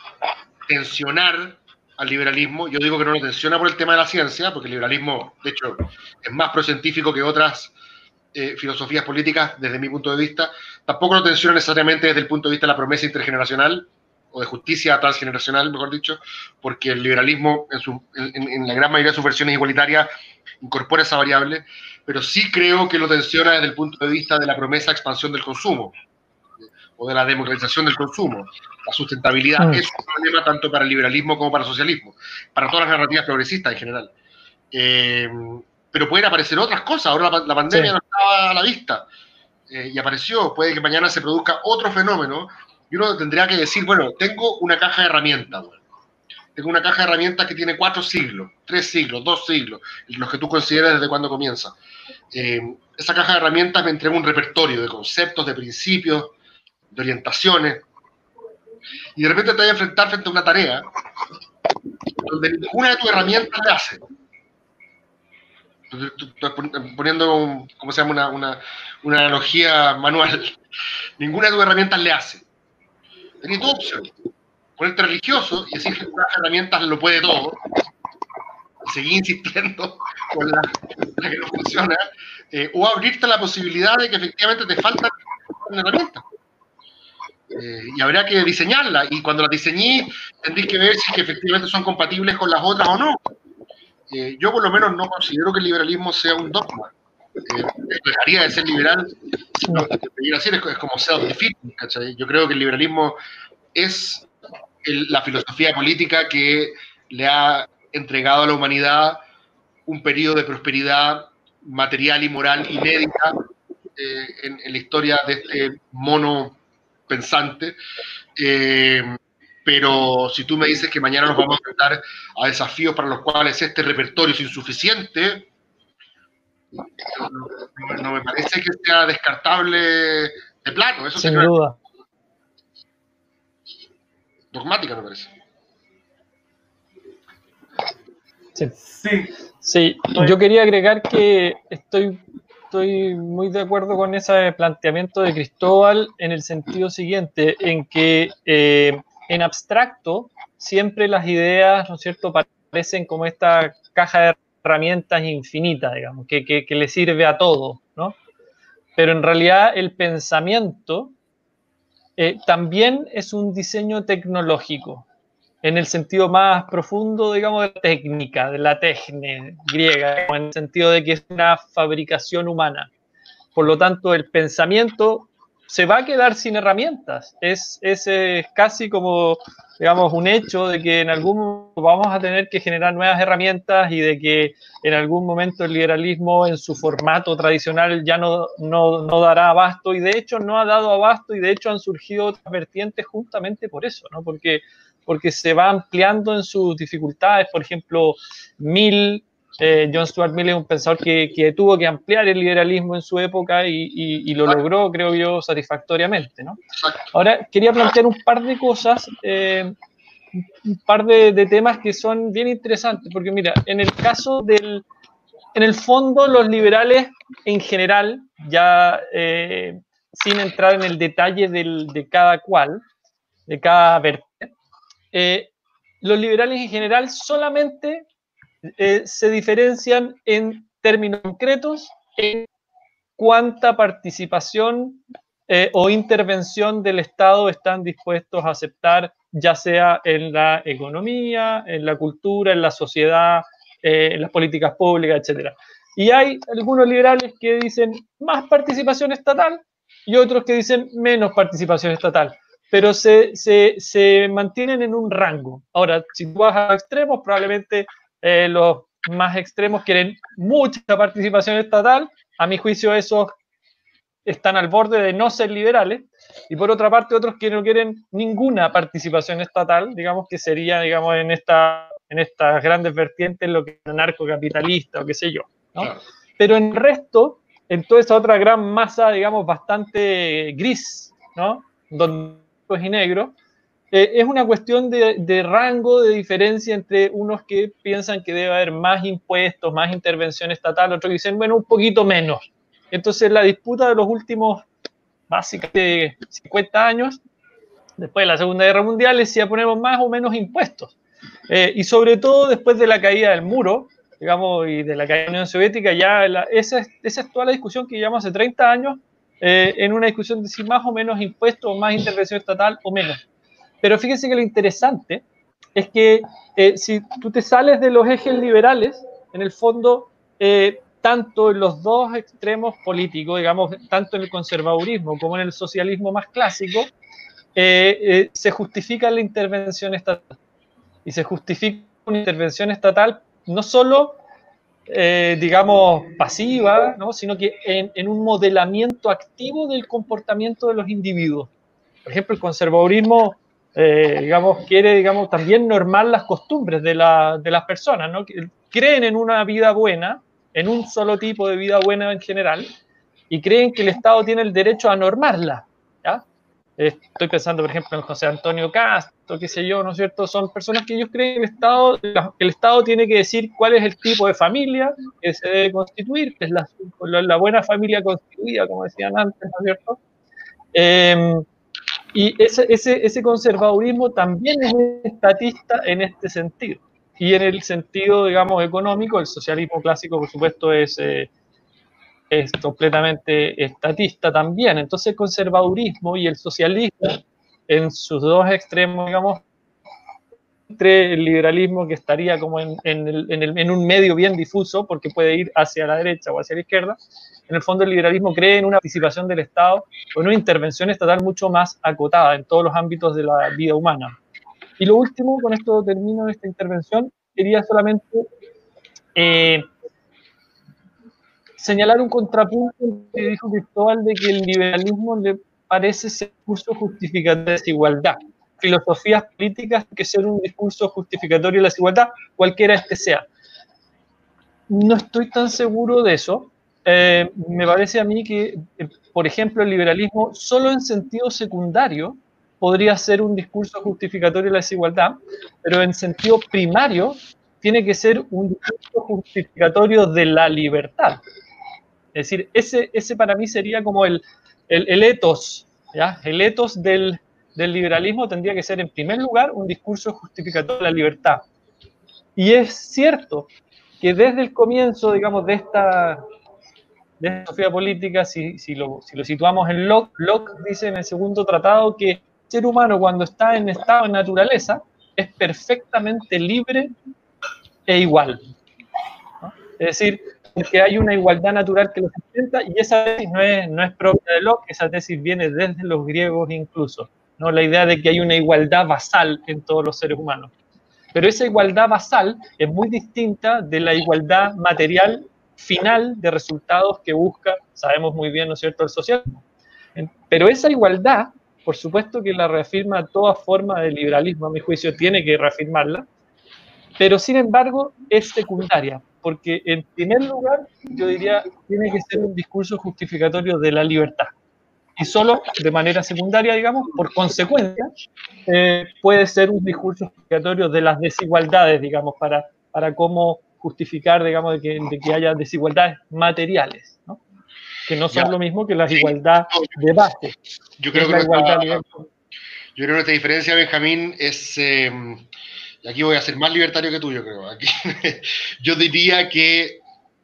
tensionar al liberalismo. Yo digo que no lo tensiona por el tema de la ciencia, porque el liberalismo, de hecho, es más procientífico que otras eh, filosofías políticas desde mi punto de vista. Tampoco lo tensiona necesariamente desde el punto de vista de la promesa intergeneracional o de justicia transgeneracional, mejor dicho, porque el liberalismo en, en la gran mayoría de sus versiones igualitarias incorpora esa variable, pero sí creo que lo tensiona desde el punto de vista de la promesa expansión del consumo o de la democratización del consumo. La sustentabilidad mm. es un problema tanto para el liberalismo como para el socialismo, para todas las narrativas progresistas en general. Eh, pero pueden aparecer otras cosas. Ahora la, pandemia no estaba a la vista eh, y apareció. Puede que mañana se produzca otro fenómeno y uno tendría que decir, bueno, tengo una caja de herramientas. Tengo una caja de herramientas que tiene cuatro siglos, tres siglos, dos siglos, los que tú consideras desde cuando comienza. Eh, esa caja de herramientas me entrega un repertorio de conceptos, de principios, de orientaciones, y de repente te vas a enfrentar frente a una tarea donde ninguna de tus herramientas le hace. Poniendo, ¿cómo se llama? Una, analogía manual. Ninguna de tus herramientas le hace. Tienes dos opciones. Ponerte religioso y decir que las herramientas lo puede todo. Seguir insistiendo con la, que no funciona. Eh, o abrirte la posibilidad de que efectivamente te faltan herramientas. Eh, y habrá que diseñarla. Y cuando la diseñé, tendréis que ver si efectivamente son compatibles con las otras o no. Eh, yo por lo menos no considero que el liberalismo sea un dogma. Eh, dejaría de ser liberal, no, es, es como self-defeating, Yo creo que el liberalismo es la filosofía política que le ha entregado a la humanidad un periodo de prosperidad material y moral inédita en, en, la historia de este mono pensante. Eh, pero si tú me dices que mañana nos vamos a enfrentar a desafíos para los cuales este repertorio es insuficiente, no, me parece que sea descartable de plano. Eso Sin duda. Dogmática, me parece. Sí. sí. Sí, yo quería agregar que estoy estoy muy de acuerdo con ese planteamiento de Cristóbal en el sentido siguiente, en que eh, en abstracto siempre las ideas, ¿no es cierto?, parecen como esta caja de herramientas infinita, digamos, que, le sirve a todo, ¿no? Pero en realidad el pensamiento eh, también es un diseño tecnológico, en el sentido más profundo, digamos, de la técnica, de la técnica griega, en el sentido de que es una fabricación humana. Por lo tanto, el pensamiento se va a quedar sin herramientas. Es, es, casi como, digamos, un hecho de que en algún momento vamos a tener que generar nuevas herramientas y de que en algún momento el liberalismo en su formato tradicional ya no, no, no dará abasto y de hecho no ha dado abasto y de hecho han surgido otras vertientes justamente por eso, ¿no? Porque porque se va ampliando en sus dificultades. Por ejemplo, Mill, eh, John Stuart Mill es un pensador que, que, tuvo que ampliar el liberalismo en su época y, y, lo logró, creo yo, satisfactoriamente. ¿no? Ahora, quería plantear un par de cosas, eh, un par de, de, temas que son bien interesantes, porque mira, en el caso del... En el fondo, los liberales en general, ya eh, sin entrar en el detalle del, de cada cual, de cada vertiente, eh, los liberales en general solamente eh, se diferencian en términos concretos en cuánta participación eh, o intervención del Estado están dispuestos a aceptar, ya sea en la economía, en la cultura, en la sociedad, en las políticas públicas, etc. Y hay algunos liberales que dicen más participación estatal y otros que dicen menos participación estatal pero se, se, se, mantienen en un rango. Ahora, si tú vas a extremos, probablemente eh, los más extremos quieren mucha participación estatal. A mi juicio, esos están al borde de no ser liberales. Y por otra parte, otros que no quieren ninguna participación estatal, digamos que sería, digamos, en, esta, en estas grandes vertientes lo que es anarcocapitalista o qué sé yo. ¿no? Pero en el resto, en toda esa otra gran masa, digamos, bastante gris, ¿no? Donde y negro, eh, es una cuestión de, rango de diferencia entre unos que piensan que debe haber más impuestos, más intervención estatal, otros que dicen, bueno, un poquito menos. Entonces, la disputa de los últimos básicamente 50 años, después de la Segunda Guerra Mundial, es si ponemos más o menos impuestos. Eh, y sobre todo después de la caída del muro, digamos, y de la caída de la Unión Soviética, ya esa es toda la discusión que llevamos hace 30 años, eh, en una discusión de si más o menos impuestos, más intervención estatal o menos. Pero fíjense que lo interesante es que eh, si tú te sales de los ejes liberales, en el fondo, tanto en los dos extremos políticos, digamos, tanto en el conservadurismo como en el socialismo más clásico, se justifica la intervención estatal y se justifica una intervención estatal no solo, eh, digamos, pasiva, ¿no? sino que en, un modelamiento activo del comportamiento de los individuos. Por ejemplo, el conservadurismo, eh, digamos, quiere, digamos, también normar las costumbres de, la, de las personas. Creen en una vida buena, en un solo tipo de vida buena en general, y creen que el Estado tiene el derecho a normarla. Estoy pensando, por ejemplo, en José Antonio Castro, qué sé yo, ¿no es cierto? Son personas que ellos creen que el Estado, el Estado tiene que decir cuál es el tipo de familia que se debe constituir, que es la, la buena familia constituida, como decían antes, ¿no es cierto? Em, y ese, ese, ese conservadurismo también es estatista en este sentido. Y en el sentido, digamos, económico, el socialismo clásico, por supuesto, es... Eh, es completamente estatista también. Entonces el conservadurismo y el socialismo en sus dos extremos, digamos, entre el liberalismo que estaría como en, en, un medio bien difuso, porque puede ir hacia la derecha o hacia la izquierda, en el fondo el liberalismo cree en una participación del Estado o en una intervención estatal mucho más acotada en todos los ámbitos de la vida humana. Y lo último, con esto termino esta intervención, quería solamente eh, señalar un contrapunto que dijo Cristóbal de que el liberalismo le parece ser un discurso justificatorio de desigualdad. Filosofías políticas que ser un discurso justificatorio de la desigualdad, cualquiera este sea. No estoy tan seguro de eso. Eh, me parece a mí que, eh, por ejemplo, el liberalismo solo en sentido secundario podría ser un discurso justificatorio de la desigualdad, pero en sentido primario tiene que ser un discurso justificatorio de la libertad. Es decir, ese, ese para mí sería como el, el, el etos, ¿ya? El etos del, del liberalismo tendría que ser, en primer lugar, un discurso justificatorio de la libertad. Y es cierto que desde el comienzo, digamos, de esta, de esta filosofía política, si, si, lo, si, lo, situamos en Locke, Locke dice en el segundo tratado que el ser humano cuando está en estado de naturaleza es perfectamente libre e igual. ¿no? Es decir, porque hay una igualdad natural que los sustenta y esa tesis no es, no es propia de Locke, esa tesis viene desde los griegos incluso, ¿no? la idea de que hay una igualdad basal en todos los seres humanos. Pero esa igualdad basal es muy distinta de la igualdad material final de resultados que busca, sabemos muy bien, ¿no es cierto?, el socialismo. Pero esa igualdad, por supuesto que la reafirma toda forma de liberalismo, a mi juicio, tiene que reafirmarla, pero sin embargo es secundaria, porque en primer lugar yo diría tiene que ser un discurso justificatorio de la libertad. Y solo de manera secundaria, digamos, por consecuencia, eh, puede ser un discurso justificatorio de las desigualdades, digamos, para, para cómo justificar, digamos, de que, de que haya desigualdades materiales, ¿no? que no son ya. lo mismo que la igualdad de base. Yo creo, que la igualdad esta, yo creo que esta diferencia, Benjamín, es... Eh, y aquí voy a ser más libertario que tú, yo creo. Aquí, yo diría que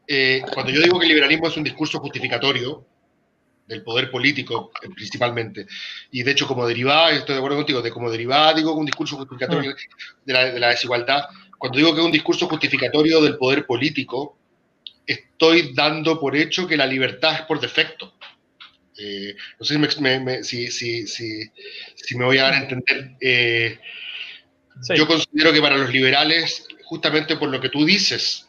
eh, cuando yo digo que el liberalismo es un discurso justificatorio del poder político eh, principalmente, y de hecho como derivada, estoy de acuerdo contigo, de como derivada digo un discurso justificatorio de la, de la desigualdad, cuando digo que es un discurso justificatorio del poder político, estoy dando por hecho que la libertad es por defecto. Eh, no sé si me, si, me, voy a dar a entender. Sí. Yo considero que para los liberales, justamente por lo que tú dices,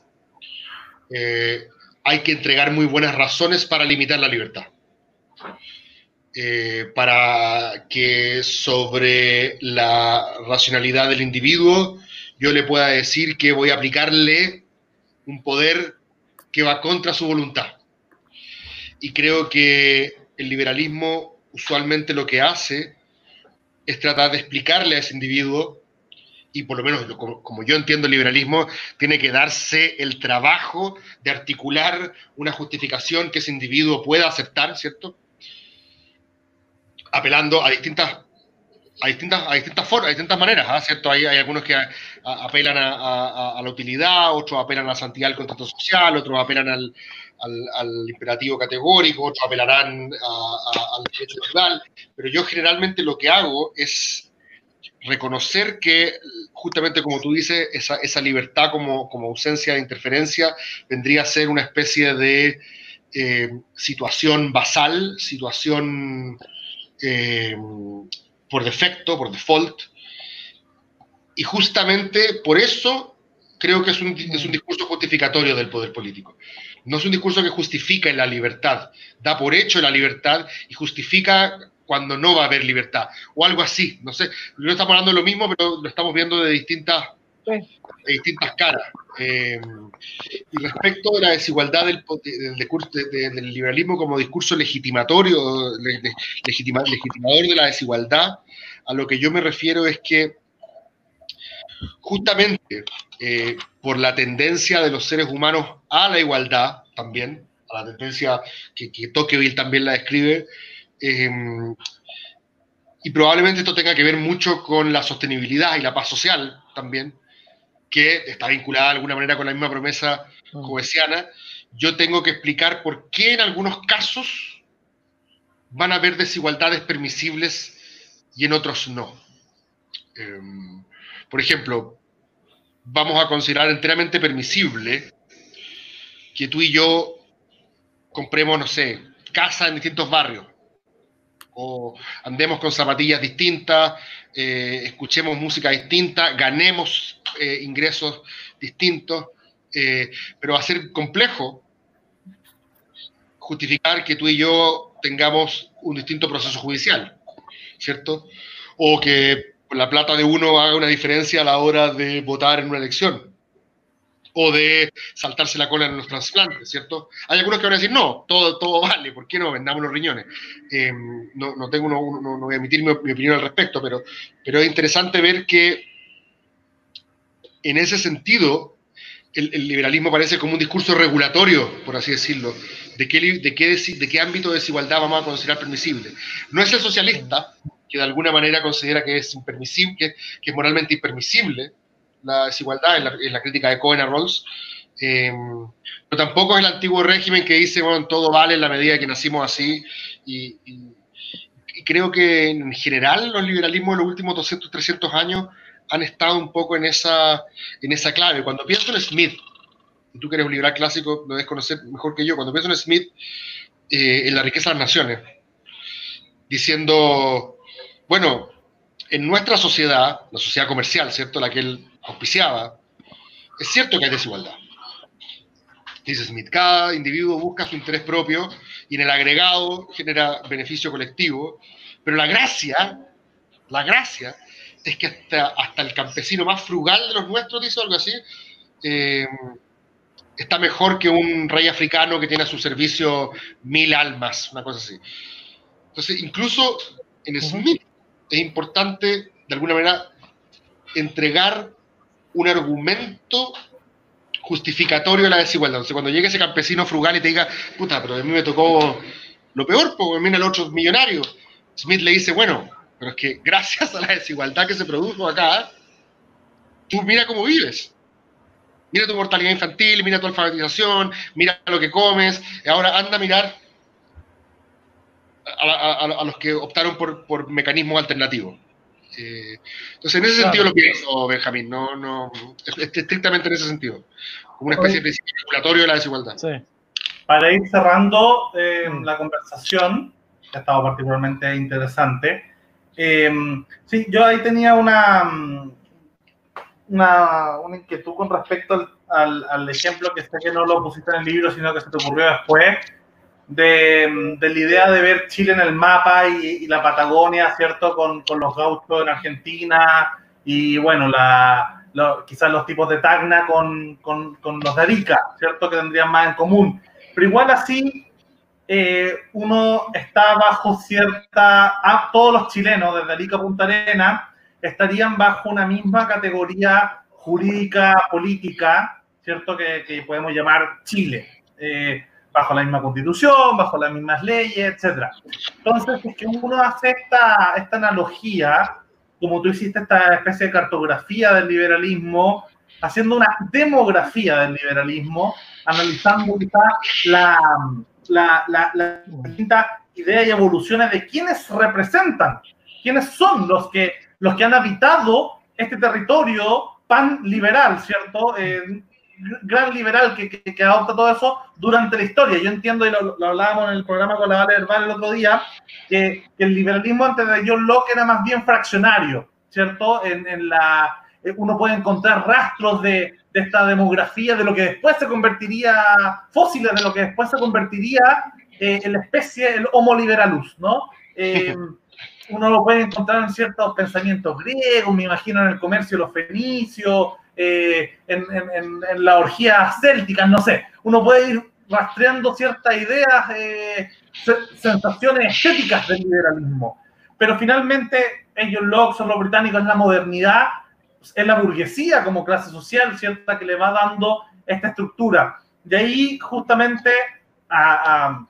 eh, hay que entregar muy buenas razones para limitar la libertad. Eh, para que sobre la racionalidad del individuo yo le pueda decir que voy a aplicarle un poder que va contra su voluntad. y creo que el liberalismo usualmente lo que hace es tratar de explicarle a ese individuo, y por lo menos como, yo entiendo el liberalismo, tiene que darse el trabajo de articular una justificación que ese individuo pueda aceptar, ¿cierto? Apelando a distintas a distintas, a distintas formas, distintas maneras, ¿ah? ¿cierto? Hay, hay, algunos que apelan a, la utilidad, otros apelan a la santidad del contrato social, otros apelan al, al, imperativo categórico, otros apelarán al derecho natural, pero yo generalmente lo que hago es reconocer que, justamente como tú dices, esa, esa libertad como, como, ausencia de interferencia vendría a ser una especie de eh, situación basal, situación eh, por defecto, por default, y justamente por eso creo que es un, es un discurso justificatorio del poder político. No es un discurso que justifica la libertad, da por hecho la libertad y justifica cuando no va a haber libertad, o algo así, no sé. No estamos hablando de lo mismo, pero lo estamos viendo de distintas, distintas caras. Eh, y respecto de la desigualdad del, del, liberalismo como discurso legitimatorio, legitimador de la desigualdad, a lo que yo me refiero es que justamente eh, por la tendencia de los seres humanos a la igualdad también, a la tendencia que, que Tocqueville también la describe, em, y probablemente esto tenga que ver mucho con la sostenibilidad y la paz social también, que está vinculada de alguna manera con la misma promesa coesiana, mm. yo tengo que explicar por qué en algunos casos van a haber desigualdades permisibles y en otros no. Em, por ejemplo, vamos a considerar enteramente permisible que tú y yo compremos, no sé, casa en distintos barrios, o andemos con zapatillas distintas, eh, escuchemos música distinta, ganemos eh, ingresos distintos, eh, pero va a ser complejo justificar que tú y yo tengamos un distinto proceso judicial, ¿cierto? O que la plata de uno haga una diferencia a la hora de votar en una elección o de saltarse la cola en los trasplantes, ¿cierto? Hay algunos que van a decir, no, todo, todo vale, ¿por qué no vendamos los riñones? Em, no, no, tengo, no, voy a emitir mi, opinión al respecto, pero, pero es interesante ver que en ese sentido el, liberalismo parece como un discurso regulatorio, por así decirlo, de qué, de, qué, de qué ámbito de desigualdad vamos a considerar permisible. No es el socialista, que de alguna manera considera que es impermisible, que, es moralmente impermisible la desigualdad en la, crítica de Cohen a Rawls, eh, pero tampoco es el antiguo régimen que dice, bueno, todo vale en la medida que nacimos así, y, creo que en general los liberalismos en los últimos 200, 300 años han estado un poco en esa, en esa clave. Cuando pienso en Smith, y tú que eres un liberal clásico, lo debes conocer mejor que yo, cuando pienso en Smith, eh, en la riqueza de las naciones, diciendo, bueno, en nuestra sociedad, la sociedad comercial, ¿cierto? La que él auspiciaba, es cierto que hay desigualdad. Dice Smith, cada individuo busca su interés propio y en el agregado genera beneficio colectivo, pero la gracia, la gracia es que hasta, hasta el campesino más frugal de los nuestros, dice algo así, eh, está mejor que un rey africano que tiene a su servicio mil almas, una cosa así. Entonces, incluso en Smith, es importante, de alguna manera, entregar un argumento justificatorio de la desigualdad. Entonces, cuando llegue ese campesino frugal y te diga, puta, pero a mí me tocó lo peor, porque mira el otro millonario. Smith le dice, bueno, pero es que gracias a la desigualdad que se produjo acá, tú mira cómo vives. Mira tu mortalidad infantil, mira tu alfabetización, mira lo que comes. Ahora anda a mirar a, los que optaron por, por mecanismos alternativos. Eh, entonces, en ese sentido lo pienso, Benjamín, no, no, estrictamente en ese sentido, como una especie de principio regulatorio de la desigualdad. Para ir cerrando eh, la conversación, que ha estado particularmente interesante, eh, sí, yo ahí tenía una, una, una inquietud con respecto al, al, ejemplo que sé que no lo pusiste en el libro, sino que se te ocurrió después, de, la idea de ver Chile en el mapa y, la Patagonia, ¿cierto? Con, con, los gauchos en Argentina y, bueno, la, quizás los tipos de Tacna con, con, con, los de Arica, ¿cierto? Que tendrían más en común. Pero igual así, eh, uno está bajo cierta, a todos los chilenos desde Arica a Punta Arena estarían bajo una misma categoría jurídica, política, ¿cierto? Que, podemos llamar Chile, eh, bajo la misma constitución, bajo las mismas leyes, etc. Entonces, es que uno hace esta, esta analogía, como tú hiciste esta especie de cartografía del liberalismo, haciendo una demografía del liberalismo, analizando la, la, la, la distinta idea y evoluciones de quienes representan, quiénes son los que, los que han habitado este territorio pan liberal, ¿cierto? Eh, gran liberal que, que, adopta todo eso durante la historia. Yo entiendo, y lo, hablábamos en el programa con la Vale Herbal el otro día, que, el liberalismo antes de John Locke era más bien fraccionario, ¿cierto? En, en la, eh, uno puede encontrar rastros de, de esta demografía, de lo que después se convertiría, fósiles de lo que después se convertiría eh, en la especie, el Homo liberalus, ¿no? Eh, uno lo puede encontrar en ciertos pensamientos griegos, me imagino en el comercio de los fenicios, eh, en, en, en, la orgía céltica, no sé. Uno puede ir rastreando ciertas ideas, sensaciones estéticas del liberalismo. Pero finalmente, ellos, Locke, son los británicos, es la modernidad es la burguesía como clase social, ¿cierta? Que le va dando esta estructura. De ahí, justamente, a,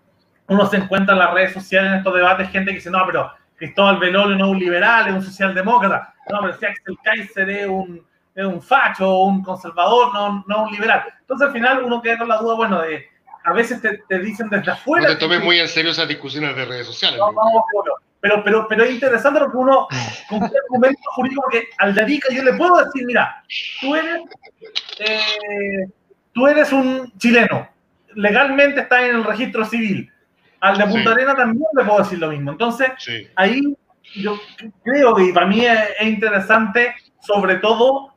uno se encuentra en las redes sociales en estos debates gente que dice, no, pero Cristóbal Belolio no es un liberal, es un socialdemócrata. No, pero si Axel Kaiser es un, es un facho un conservador, no, no un liberal. Entonces, al final, uno queda con la duda, bueno, de a veces te, te dicen desde afuera... No te tomes muy en serio esas discusiones de redes sociales. No, no, no, pero, pero, pero es interesante porque uno, con un argumento jurídico, porque al dedica yo le puedo decir, mira, tú eres, eh, tú eres un chileno, legalmente estás en el registro civil. Al de Punta Arena también le puedo decir lo mismo. Entonces, ahí yo creo que para mí es, interesante, sobre todo,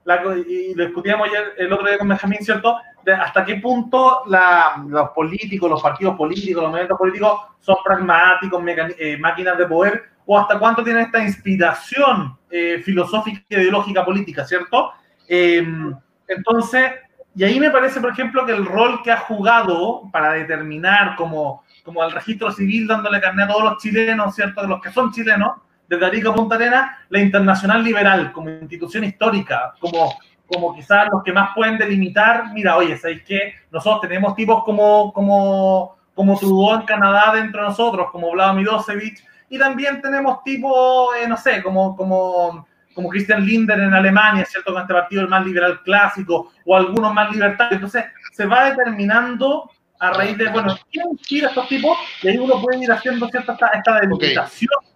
y lo discutíamos el otro día con Benjamín, ¿cierto? hasta qué punto los políticos, los partidos políticos, los movimientos políticos son pragmáticos, eh, máquinas de poder, o hasta cuánto tienen esta inspiración eh, filosófica ideológica política, ¿cierto? Em, entonces, y ahí me parece, por ejemplo, que el rol que ha jugado para determinar como, como al registro civil dándole carne a todos los chilenos, ¿cierto? De los que son chilenos, desde Arica a Punta Arena, la Internacional Liberal como institución histórica, como como quizás los que más pueden delimitar, mira, oye, ¿sabéis qué? Nosotros tenemos tipos como, como, como Trudeau en Canadá dentro de nosotros, como Vladimir Milosevic, y también tenemos tipos, eh, no sé, como, como, como Christian Linder en Alemania, ¿cierto? Con este partido el más liberal clásico, o algunos más libertarios. Entonces, se va determinando a raíz de, bueno, ¿quién tira estos tipos? Y ahí uno puede ir haciendo cierta esta, esta delimitación.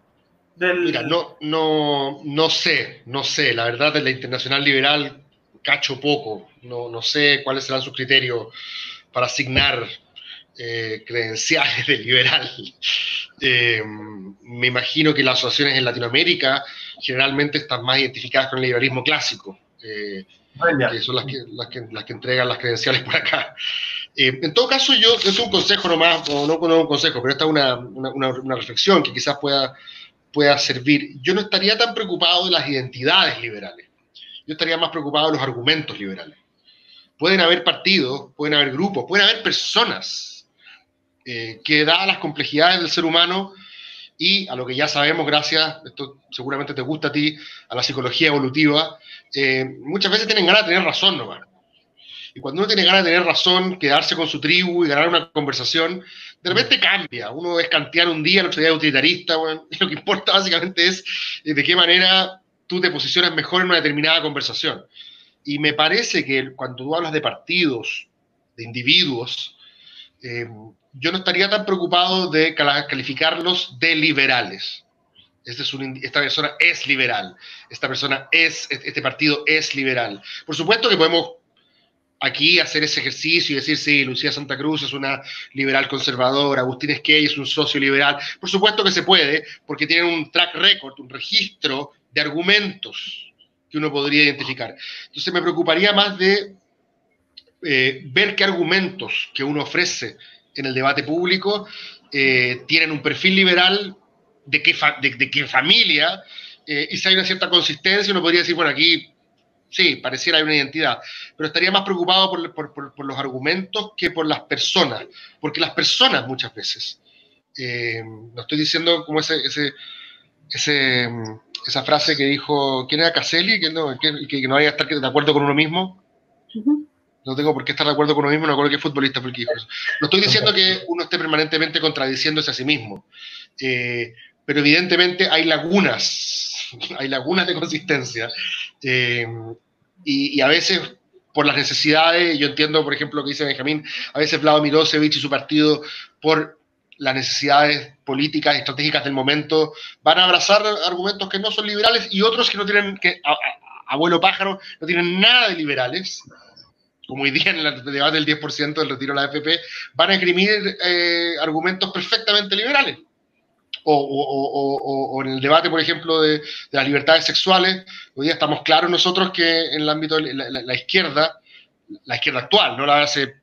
Del... Mira, no, no, no sé, no sé. La verdad, de la Internacional Liberal cacho poco, no, no sé cuáles serán sus criterios para asignar eh, credenciales de liberal. Eh, me imagino que las asociaciones en Latinoamérica generalmente están más identificadas con el liberalismo clásico, eh, que son las que, las, que, las que, entregan las credenciales por acá. en todo caso, yo, es un consejo nomás, o no, no un consejo, pero esta es una, una, una, reflexión que quizás pueda, pueda servir. Yo no estaría tan preocupado de las identidades liberales yo estaría más preocupado de los argumentos liberales. Pueden haber partidos, pueden haber grupos, pueden haber personas eh, que, dadas las complejidades del ser humano y a lo que ya sabemos, gracias, esto seguramente te gusta a ti, a la psicología evolutiva, eh, muchas veces tienen ganas de tener razón nomás. Y cuando uno tiene ganas de tener razón, quedarse con su tribu y ganar una conversación, de repente cambia. Uno es kantiano un día, el otro día es utilitarista. y lo que importa básicamente es eh, de qué manera tú te posicionas mejor en una determinada conversación. Y me parece que cuando tú hablas de partidos, de individuos, eh, yo no estaría tan preocupado de calificarlos de liberales. Este es esta persona es liberal, esta persona es, este partido es liberal. Por supuesto que podemos aquí hacer ese ejercicio y decir, sí, Lucía Santa Cruz es una liberal conservadora, Agustín Esquey es un socio liberal. Por supuesto que se puede, porque tienen un track record, un registro de argumentos que uno podría identificar. Entonces me preocuparía más de eh, ver qué argumentos que uno ofrece en el debate público eh, tienen un perfil liberal, de qué, familia, eh, y si hay una cierta consistencia, uno podría decir, bueno, aquí sí, pareciera hay una identidad, pero estaría más preocupado por, por, por, los argumentos que por las personas, porque las personas muchas veces Eh, no estoy diciendo como ese, ese, ese, esa frase que dijo, ¿quién era Caselli? Que no, que, que no haya que estar de acuerdo con uno mismo. No tengo por qué estar de acuerdo con uno mismo, no acuerdo qué futbolista fue el que dijo eso. No estoy diciendo que uno esté permanentemente contradiciéndose a sí mismo, eh, pero evidentemente hay lagunas, hay lagunas de consistencia. Eh, y, a veces por las necesidades, yo entiendo, por ejemplo, lo que dice Benjamín, a veces Vlado Mirosevic y su partido, por las necesidades políticas y estratégicas del momento, van a abrazar argumentos que no son liberales y otros que no tienen, que abuelo pájaro, no tienen nada de liberales, como hoy día en el debate del 10% del retiro de la AFP, van a esgrimir eh, argumentos perfectamente liberales. O, en el debate, por ejemplo, de, las libertades sexuales, hoy día estamos claros nosotros que en el ámbito de la izquierda, la izquierda actual, no la de hace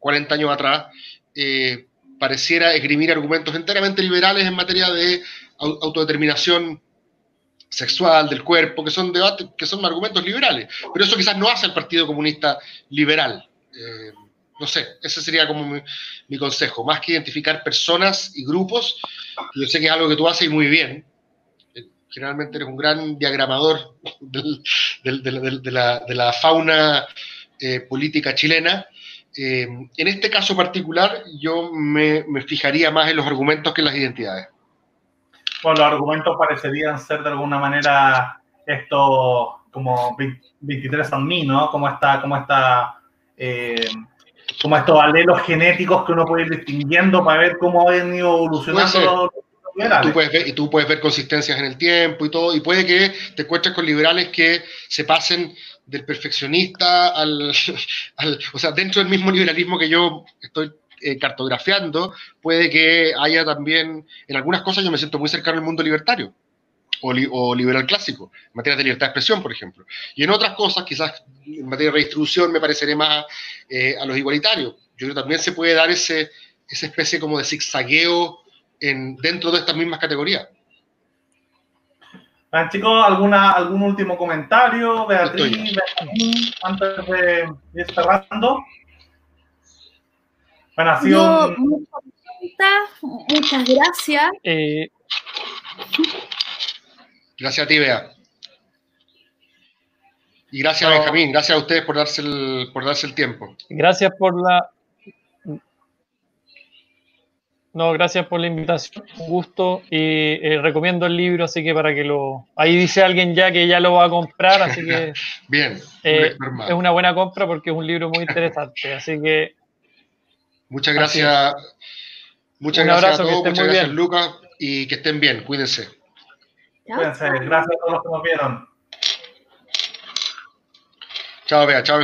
40 años atrás, eh, pareciera esgrimir argumentos enteramente liberales en materia de autodeterminación sexual del cuerpo, que son debates, que son argumentos liberales. Pero eso quizás no hace al Partido Comunista liberal. Eh, no sé, ese sería como mi, consejo. Más que identificar personas y grupos, yo sé que es algo que tú haces muy bien. Generalmente eres un gran diagramador de, la, fauna eh, política chilena. Eh, en este caso particular, yo me, fijaría más en los argumentos que en las identidades bueno, los argumentos parecerían ser de alguna manera esto como 23 on me, ¿no? Como esta, eh, como estos alelos genéticos que uno puede ir distinguiendo para ver cómo han ido evolucionando los Tú puedes ver, y tú puedes ver consistencias en el tiempo y todo, y puede que te encuentres con liberales que se pasen del perfeccionista al, al, o sea, dentro del mismo liberalismo que yo estoy eh, cartografiando, puede que haya también, en algunas cosas yo me siento muy cercano al mundo libertario o, li, o, liberal clásico, en materia de libertad de expresión, por ejemplo. Y en otras cosas, quizás en materia de redistribución, me pareceré más eh, a los igualitarios. Yo creo que también se puede dar ese, esa especie como de zigzagueo en, dentro de estas mismas categorías. Bueno, chicos, ¿alguna, ¿algún último comentario? Beatriz, antes de ir cerrando. Bueno, ha sido Yo, un... muchas gracias. Eh... Gracias a ti, Bea. Y gracias no. Benjamín, gracias a ustedes por darse, el, por darse el tiempo. Gracias por la... No, gracias por la invitación, un gusto y eh, recomiendo el libro, así que para que lo... Ahí dice alguien ya que ya lo va a comprar, así que... Bien. Eh, es una buena compra porque es un libro muy interesante, así que Muchas gracias. Muchas Un gracias abrazo, a todos, muchas gracias bien. Lucas y que estén bien, cuídense. Cuídense, gracias a todos los que nos vieron. Chao, Bea, chao, Benjamín.